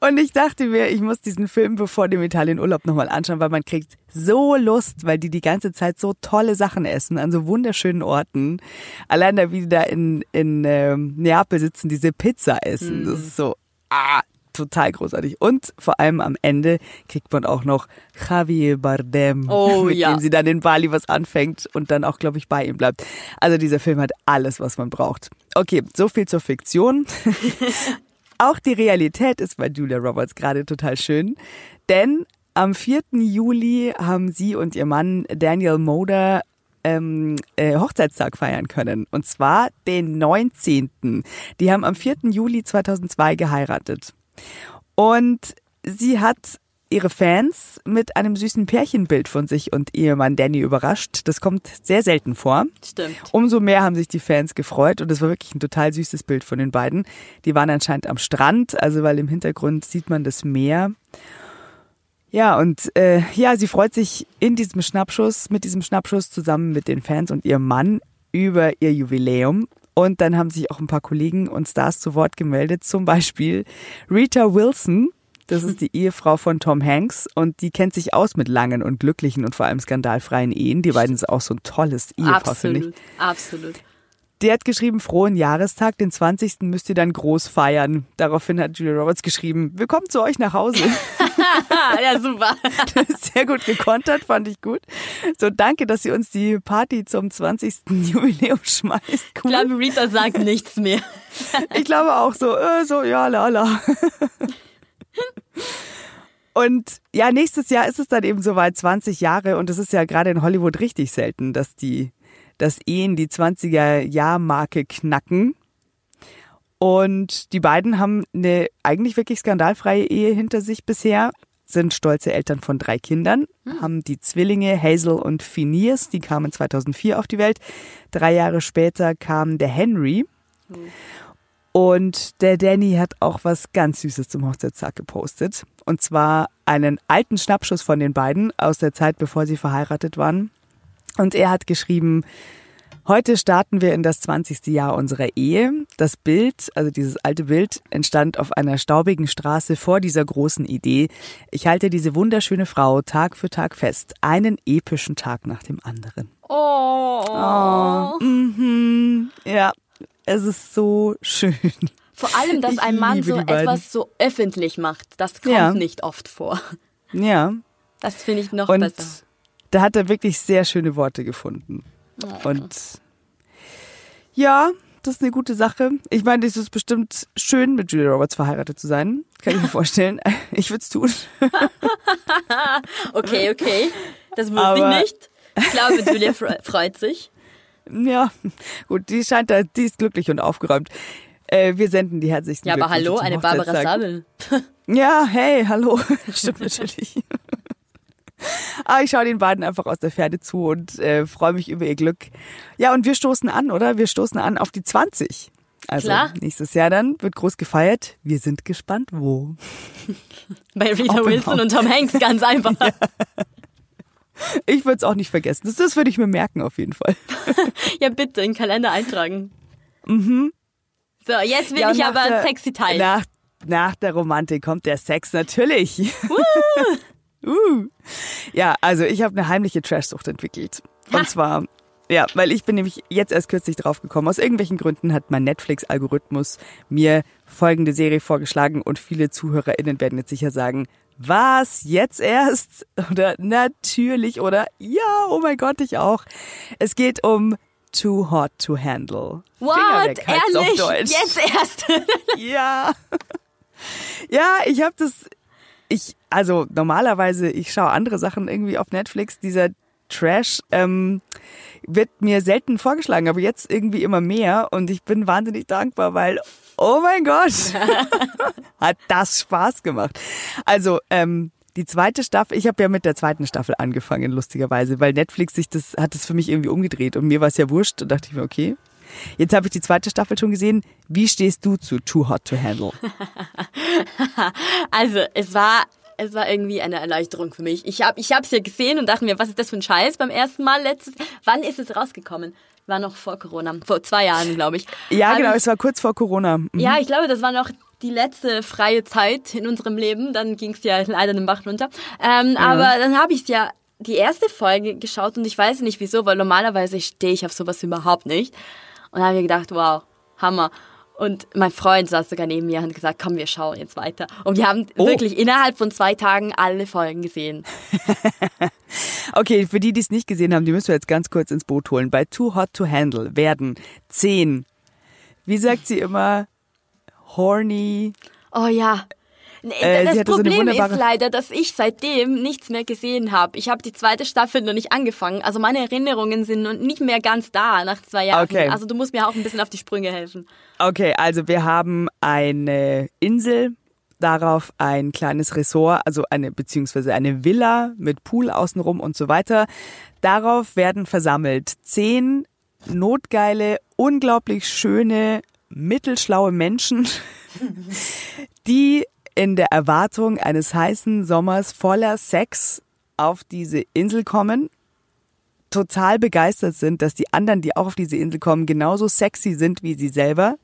Und ich dachte mir, ich muss diesen Film bevor dem Italienurlaub nochmal anschauen, weil man kriegt so Lust, weil die die ganze Zeit so tolle Sachen essen an so wunderschönen Orten. Allein da, wie die da in, in ähm, Neapel sitzen, diese Pizza essen. Das ist so, ah, total großartig. Und vor allem am Ende kriegt man auch noch Javier Bardem, Oh, mit ja. dem sie dann in Bali was anfängt und dann auch, glaube ich, bei ihm bleibt. Also dieser Film hat alles, was man braucht. Okay, so viel zur Fiktion. Auch die Realität ist bei Julia Roberts gerade total schön, denn am 4. Juli haben sie und ihr Mann Daniel Moder ähm, äh, Hochzeitstag feiern können. Und zwar den 19. Die haben am 4. Juli 2002 geheiratet. Und sie hat ihre Fans mit einem süßen Pärchenbild von sich und Ehemann Danny überrascht. Das kommt sehr selten vor. Stimmt. Umso mehr haben sich die Fans gefreut und es war wirklich ein total süßes Bild von den beiden. Die waren anscheinend am Strand, also weil im Hintergrund sieht man das Meer. Ja, und äh, ja, sie freut sich in diesem Schnappschuss, mit diesem Schnappschuss zusammen mit den Fans und ihrem Mann über ihr Jubiläum. Und dann haben sich auch ein paar Kollegen und Stars zu Wort gemeldet, zum Beispiel Rita Wilson. Das ist die Ehefrau von Tom Hanks und die kennt sich aus mit langen und glücklichen und vor allem skandalfreien Ehen. Die beiden sind auch so ein tolles Ehepaar, finde ich. Absolut, absolut. Die hat geschrieben, frohen Jahrestag, den 20. müsst ihr dann groß feiern. Daraufhin hat Julia Roberts geschrieben, willkommen zu euch nach Hause. Ja, super. Sehr gut gekontert, fand ich gut. So, danke, dass ihr uns die Party zum 20. Jubiläum schmeißt. Ich Cool. glaube, Rita sagt nichts mehr. Ich glaube auch so, äh, so, ja, lala. Und ja, nächstes Jahr ist es dann eben soweit 20 Jahre und es ist ja gerade in Hollywood richtig selten, dass die, dass Ehen die 20er-Jahr-Marke knacken. Und die beiden haben eine eigentlich wirklich skandalfreie Ehe hinter sich bisher, sind stolze Eltern von drei Kindern, haben die Zwillinge Hazel und Phineas, die kamen 2004 auf die Welt. Drei Jahre später kam der Henry. Und der Danny hat auch was ganz Süßes zum Hochzeitstag gepostet. Und zwar einen alten Schnappschuss von den beiden aus der Zeit, bevor sie verheiratet waren. Und er hat geschrieben, heute starten wir in das 20. Jahr unserer Ehe. Das Bild, also dieses alte Bild, entstand auf einer staubigen Straße vor dieser großen Idee. Ich halte diese wunderschöne Frau Tag für Tag fest. Einen epischen Tag nach dem anderen. Oh. Mhm. Ja, es ist so schön. Vor allem, dass Ich ein Mann so etwas so öffentlich macht. Das kommt Ja. nicht oft vor. Ja, Das finde ich noch und besser. da hat er wirklich sehr schöne Worte gefunden. Und ja, das ist eine gute Sache. Ich meine, es ist bestimmt schön, mit Julia Roberts verheiratet zu sein. Kann ich mir vorstellen. Ich würde es tun. Okay, okay. Das wusste Aber- ich nicht. Ich glaube, Julia fre- freut sich. Ja, gut, die scheint da, die ist glücklich und aufgeräumt. Äh, wir senden die herzlichsten Ja, aber hallo, eine Barbara. Sabel. Ja, hey, hallo. Stimmt natürlich. Aber ich schaue den beiden einfach aus der Ferne zu und äh, freue mich über ihr Glück. Ja, und wir stoßen an, oder? Wir stoßen an auf die 20. Also Klar. nächstes Jahr dann wird groß gefeiert. Wir sind gespannt, wo. Bei Rita. Wilson und Tom Hanks, ganz einfach. Ich würde es auch nicht vergessen. Das, das würde ich mir merken auf jeden Fall. Ja, bitte, in den Kalender eintragen. Mhm. So, jetzt will Ja, ich aber der- sexy Teil. Nach, nach der Romantik kommt der Sex natürlich. Uh. Ja, also ich habe eine heimliche Trashsucht entwickelt. Und Ha. zwar, ja, weil ich bin nämlich jetzt erst kürzlich drauf gekommen. Aus irgendwelchen Gründen hat mein Netflix-Algorithmus mir folgende Serie vorgeschlagen und viele ZuhörerInnen werden jetzt sicher sagen, was, jetzt erst? Oder natürlich oder ja, oh mein Gott, ich auch. Es geht um Too Hot to Handle. What? weg heißt's auf Ehrlich? Deutsch. Jetzt erst? Ja. Ja, ich habe das. Ich, also normalerweise, ich schaue andere Sachen irgendwie auf Netflix. Dieser Trash ähm, wird mir selten vorgeschlagen, aber jetzt irgendwie immer mehr und ich bin wahnsinnig dankbar, weil, oh mein Gott, hat das Spaß gemacht. Also, ähm, die zweite Staffel, ich habe ja mit der zweiten Staffel angefangen, lustigerweise, weil Netflix sich das, hat das für mich irgendwie umgedreht und mir war es ja wurscht und dachte ich mir, okay. Jetzt habe ich die zweite Staffel schon gesehen. Wie stehst du zu Too Hot to Handle? Also, es war, es war irgendwie eine Erleichterung für mich. Ich habe ich hab's ja gesehen und dachte mir, was ist das für ein Scheiß beim ersten Mal letztes, wann ist es rausgekommen? War noch vor Corona, vor zwei Jahren, glaube ich. Ja, genau, ich- es war kurz vor Corona. Mhm. Ja, ich glaube, das war noch die letzte freie Zeit in unserem Leben. Dann ging es ja leider den Bach runter. Ähm, Aber dann habe ich ja die erste Folge geschaut und ich weiß nicht wieso, weil normalerweise stehe ich auf sowas überhaupt nicht. Und habe mir gedacht, wow, Hammer. Und mein Freund saß sogar neben mir und hat gesagt, komm, wir schauen jetzt weiter. Und wir haben Oh. wirklich innerhalb von zwei Tagen alle Folgen gesehen. Okay, für die, die es nicht gesehen haben, die müssen wir jetzt ganz kurz ins Boot holen. Bei Too Hot to Handle werden zehn, wie sagt sie immer, horny. Oh ja. Äh, das so Problem wunderbare- ist leider, dass ich seitdem nichts mehr gesehen habe. Ich habe die zweite Staffel noch nicht angefangen. Also meine Erinnerungen sind noch nicht mehr ganz da nach zwei Jahren. Okay. Also du musst mir auch ein bisschen auf die Sprünge helfen. Okay, also wir haben eine Insel, darauf ein kleines Ressort, also eine beziehungsweise eine Villa mit Pool außenrum und so weiter. Darauf werden versammelt zehn notgeile, unglaublich schöne, mittelschlaue Menschen, die in der Erwartung eines heißen Sommers voller Sex auf diese Insel kommen total begeistert sind, dass die anderen, die auch auf diese Insel kommen, genauso sexy sind wie sie selber.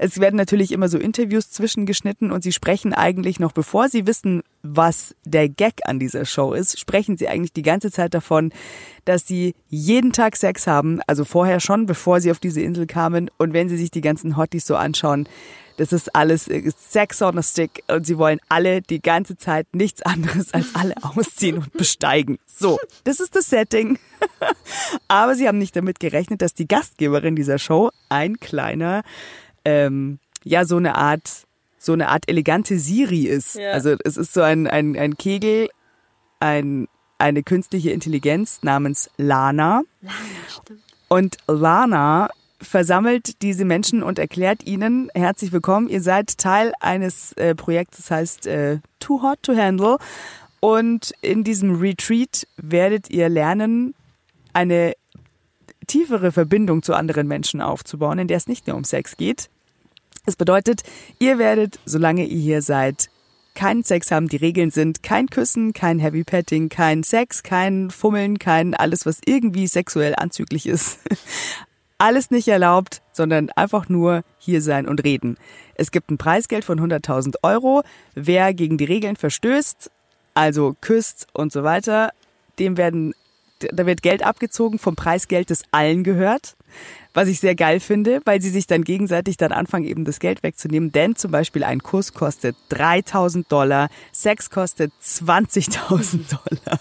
Es werden natürlich immer so Interviews zwischengeschnitten und sie sprechen eigentlich noch, bevor sie wissen, was der Gag an dieser Show ist, sprechen sie eigentlich die ganze Zeit davon, dass sie jeden Tag Sex haben, also vorher schon, bevor sie auf diese Insel kamen und wenn sie sich die ganzen Hotties so anschauen, das ist alles äh, Sex on a Stick und sie wollen alle die ganze Zeit nichts anderes als alle ausziehen und besteigen. So, das ist das Setting. Aber sie haben nicht damit gerechnet, dass die Gastgeberin dieser Show ein kleiner, ähm, ja, so eine Art, so eine Art elegante Siri ist. Ja. Also es ist so ein, ein, ein Kegel, ein, eine künstliche Intelligenz namens Lana. Und Lana versammelt diese Menschen und erklärt ihnen, herzlich willkommen, ihr seid Teil eines äh, Projekts, das heißt äh, Too Hot to Handle. Und in diesem Retreat werdet ihr lernen, eine tiefere Verbindung zu anderen Menschen aufzubauen, in der es nicht nur um Sex geht. Das bedeutet, ihr werdet, solange ihr hier seid, keinen Sex haben. Die Regeln sind kein Küssen, kein Heavy Petting, kein Sex, kein Fummeln, kein alles, was irgendwie sexuell anzüglich ist. Alles nicht erlaubt, sondern einfach nur hier sein und reden. Es gibt ein Preisgeld von 100.000 Euro. Wer gegen die Regeln verstößt, also küsst und so weiter, dem werden, da wird Geld abgezogen vom Preisgeld, das allen gehört. Was ich sehr geil finde, weil sie sich dann gegenseitig dann anfangen, eben das Geld wegzunehmen. Denn zum Beispiel ein Kuss kostet 3000 Dollar, Sex kostet 20.000 Dollar.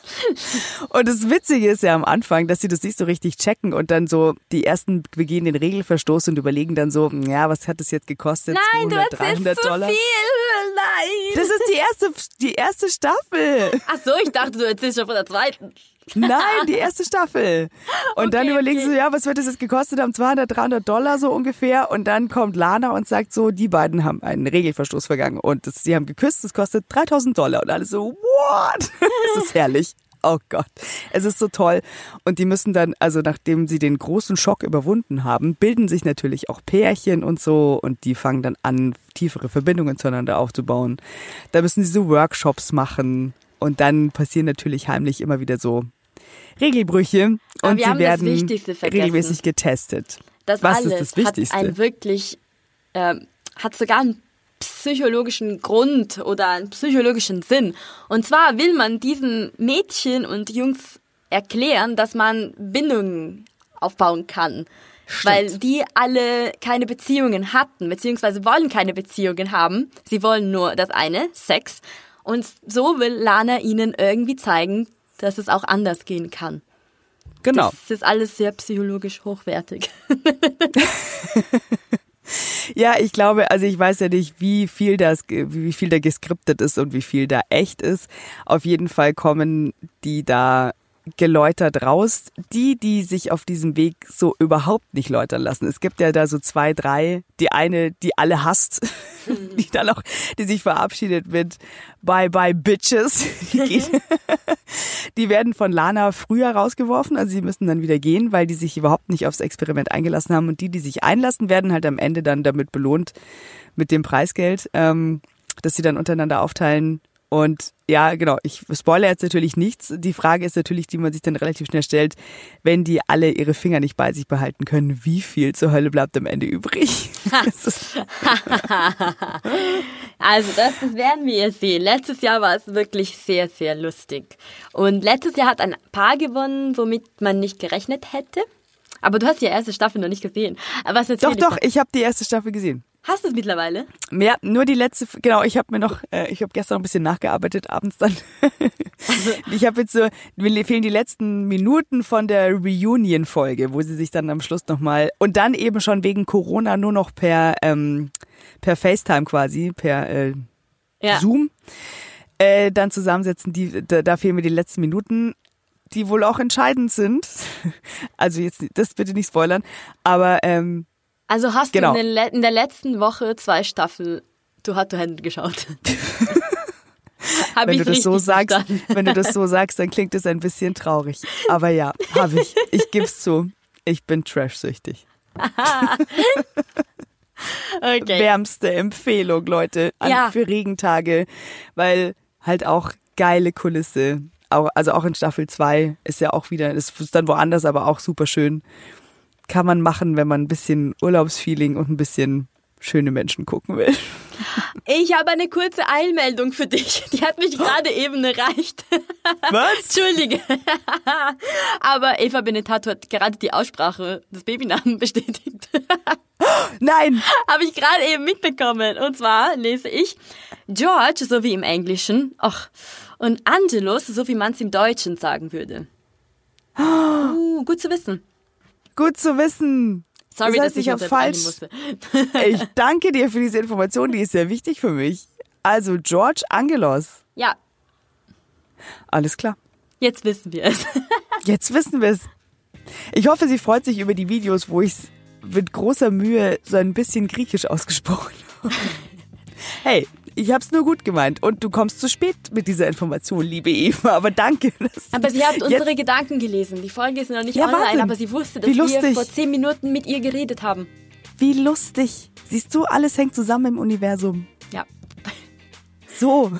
Und das Witzige ist ja am Anfang, dass sie das nicht so richtig checken und dann so, die ersten begehen den Regelverstoß und überlegen dann so, ja, was hat das jetzt gekostet? Nein, du 200, erzählst 300 zu Dollar. viel. Nein. Das ist die erste, die erste Staffel. Ach so, ich dachte, du erzählst schon von der zweiten. Nein, die erste Staffel. Und dann Okay, überlegen okay. sie, ja, was wird das jetzt gekostet haben? 200, 300 Dollar so ungefähr. Und dann kommt Lana und sagt so, die beiden haben einen Regelverstoß vergangen. Und das, sie haben geküsst, das kostet 3000 Dollar. Und alle so, what? Das ist herrlich. Oh Gott, es ist so toll. Und die müssen dann, also nachdem sie den großen Schock überwunden haben, bilden sich natürlich auch Pärchen und so und die fangen dann an, tiefere Verbindungen zueinander aufzubauen. Da müssen sie so Workshops machen und dann passieren natürlich heimlich immer wieder so Regelbrüche Aber und wir sie werden regelmäßig getestet. Das Was alles ist das Wichtigste? hat ein wirklich äh, hat sogar einen psychologischen Grund oder einen psychologischen Sinn. Und zwar will man diesen Mädchen und Jungs erklären, dass man Bindungen aufbauen kann. Weil die alle keine Beziehungen hatten, beziehungsweise wollen keine Beziehungen haben. Sie wollen nur das eine, Sex. Und so will Lana ihnen irgendwie zeigen, dass es auch anders gehen kann. Genau. Das ist alles sehr psychologisch hochwertig. Ja, ich glaube, also ich weiß ja nicht, wie viel das, wie viel da geskriptet ist und wie viel da echt ist. Auf jeden Fall kommen die da geläutert raus. Die, die sich auf diesem Weg so überhaupt nicht läutern lassen. Es gibt ja da so zwei, drei. Die eine, die alle hasst, die dann auch, die sich verabschiedet mit Bye bye Bitches. Die, geht, die werden von Lana früher rausgeworfen, also sie müssen dann wieder gehen, weil die sich überhaupt nicht aufs Experiment eingelassen haben. Und die, die sich einlassen, werden halt am Ende dann damit belohnt mit dem Preisgeld, ähm, das sie dann untereinander aufteilen. Und ja, genau, ich spoilere jetzt natürlich nichts. Die Frage ist natürlich, die man sich dann relativ schnell stellt, wenn die alle ihre Finger nicht bei sich behalten können, wie viel zur Hölle bleibt am Ende übrig? Also das, das werden wir jetzt sehen. Letztes Jahr war es wirklich sehr, sehr lustig. Und letztes Jahr hat ein Paar gewonnen, womit man nicht gerechnet hätte. Aber du hast die erste Staffel noch nicht gesehen. Was doch, doch, ich habe die erste Staffel gesehen. Hast du es mittlerweile? Ja, nur die letzte, genau, ich habe mir noch, äh, ich habe gestern noch ein bisschen nachgearbeitet, abends dann. ich habe jetzt so, mir fehlen die letzten Minuten von der Reunion-Folge, wo sie sich dann am Schluss nochmal, und dann eben schon wegen Corona nur noch per, ähm, per FaceTime quasi, per äh, Ja. Zoom, äh, dann zusammensetzen, die, da, da fehlen mir die letzten Minuten, die wohl auch entscheidend sind. Also jetzt, das bitte nicht spoilern, aber ähm, Also hast Genau. du in, Le- in der letzten Woche zwei Staffeln Du hast du Hände geschaut. Hab wenn ich du das so sagst, verstanden. wenn du das so sagst, dann klingt es ein bisschen traurig. Aber ja, habe ich. Ich geb's zu. Ich bin trashsüchtig. Okay. Wärmste Empfehlung, Leute, an, Ja. für Regentage, weil halt auch geile Kulisse. Auch, also auch in Staffel 2 ist ja auch wieder, ist dann woanders, aber auch super schön. Kann man machen, wenn man ein bisschen Urlaubsfeeling und ein bisschen schöne Menschen gucken will. Ich habe eine kurze Eilmeldung für dich. Die hat mich gerade eben erreicht. Was? Entschuldige. Aber Eva Benetato hat gerade die Aussprache des Babynamen bestätigt. Nein! Habe ich gerade eben mitbekommen. Und zwar lese ich George, so wie im Englischen, ach, und Angelus, so wie man es im Deutschen sagen würde. Uh, gut zu wissen. Gut zu wissen. Sorry, das heißt, dass ich unterbrechen falsch. musste. Ich danke dir für diese Information, die ist sehr wichtig für mich. Also George Angelos. Ja, Alles klar. jetzt wissen wir es. Jetzt wissen wir es. Ich hoffe, sie freut sich über die Videos, wo ich es mit großer Mühe so ein bisschen griechisch ausgesprochen habe. Hey, ich hab's nur gut gemeint und du kommst zu spät mit dieser Information, liebe Eva, aber danke. Aber sie hat unsere Gedanken gelesen. Die Folge ist noch nicht Ja, online, Wahnsinn. aber sie wusste, dass wir vor zehn Minuten mit ihr geredet haben. Wie lustig. Siehst du, alles hängt zusammen im Universum. Ja. So.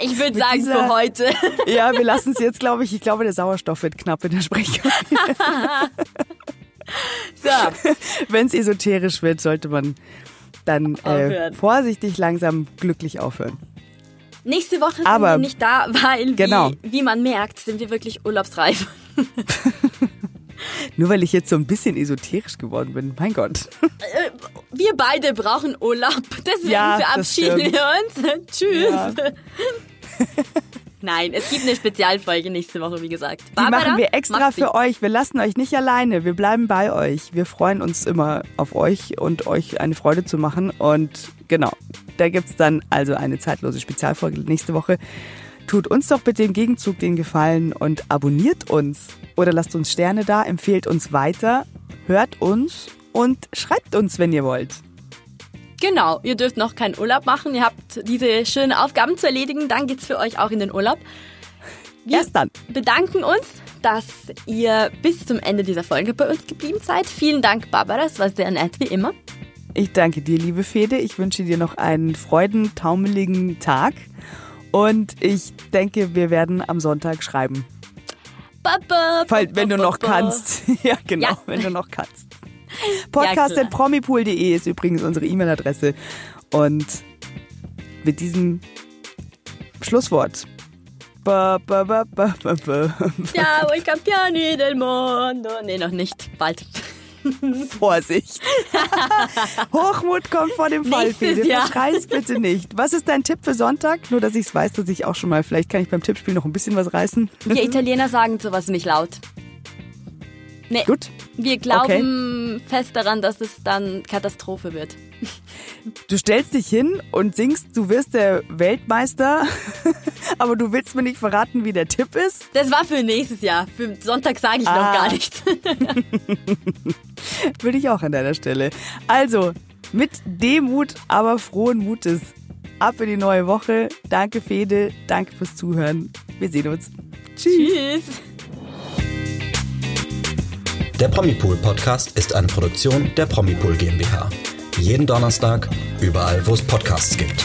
Ich würde sagen, dieser- für heute. Ja, wir lassen es jetzt, glaube ich. Ich glaube, der Sauerstoff wird knapp in der Sprechung. So, Wenn es esoterisch wird, sollte man dann äh, vorsichtig langsam glücklich aufhören. nächste Woche sind Aber- wir nicht da, weil, Genau. wie, wie man merkt, sind wir wirklich urlaubsreif. Nur weil ich jetzt so ein bisschen esoterisch geworden bin. Mein Gott. Wir beide brauchen Urlaub, deswegen Ja, verabschieden wir uns. Tschüss. Ja. Nein, es gibt eine Spezialfolge nächste Woche, wie gesagt. Die Barbara machen wir extra für euch. Wir lassen euch nicht alleine. Wir bleiben bei euch. Wir freuen uns immer auf euch und euch eine Freude zu machen. Und genau, da gibt's dann also eine zeitlose Spezialfolge nächste Woche. Tut uns doch bitte im Gegenzug den Gefallen und abonniert uns oder lasst uns Sterne da, empfehlt uns weiter, hört uns und schreibt uns, wenn ihr wollt. Genau, ihr dürft noch keinen Urlaub machen. Ihr habt diese schönen Aufgaben zu erledigen. Dann geht's für euch auch in den Urlaub. Wir Erst dann. bedanken uns, dass ihr bis zum Ende dieser Folge bei uns geblieben seid. Vielen Dank, Barbara. Es war sehr nett, wie immer. Ich danke dir, liebe Fede. Ich wünsche dir noch einen freudentaumeligen Tag. Und ich denke, wir werden am Sonntag schreiben. Baba, Fall, wenn du noch kannst. Ja, genau, Ja. wenn du noch kannst. Podcast.promipool.de ist übrigens unsere E-Mail-Adresse. Und mit diesem Schlusswort. Ba, ba, ba, ba, ba, ba. Ciao, i campioni del mondo. Nee, noch nicht. Bald. Vorsicht. Hochmut kommt vor dem Fall, Nächstes Fede. Jahr. Verschrei's bitte nicht. Was ist dein Tipp für Sonntag? Nur, dass ich es weiß, dass ich auch schon mal, vielleicht kann ich beim Tippspiel noch ein bisschen was reißen. Wir Italiener sagen sowas nicht laut. Nee, Gut. Wir glauben fest daran, dass es dann Katastrophe wird. Du stellst dich hin und singst, du wirst der Weltmeister, aber du willst mir nicht verraten, wie der Tipp ist. Das war für nächstes Jahr. Für Sonntag sage ich Ah. noch gar nichts. Würde ich auch an deiner Stelle. Also, mit Demut, aber frohen Mutes. Ab in die neue Woche. Danke, Fede. Danke fürs Zuhören. Wir sehen uns. Tschüss. Tschüss. Der Promipool Podcast ist eine Produktion der Promipool GmbH. Jeden Donnerstag, überall, wo es Podcasts gibt.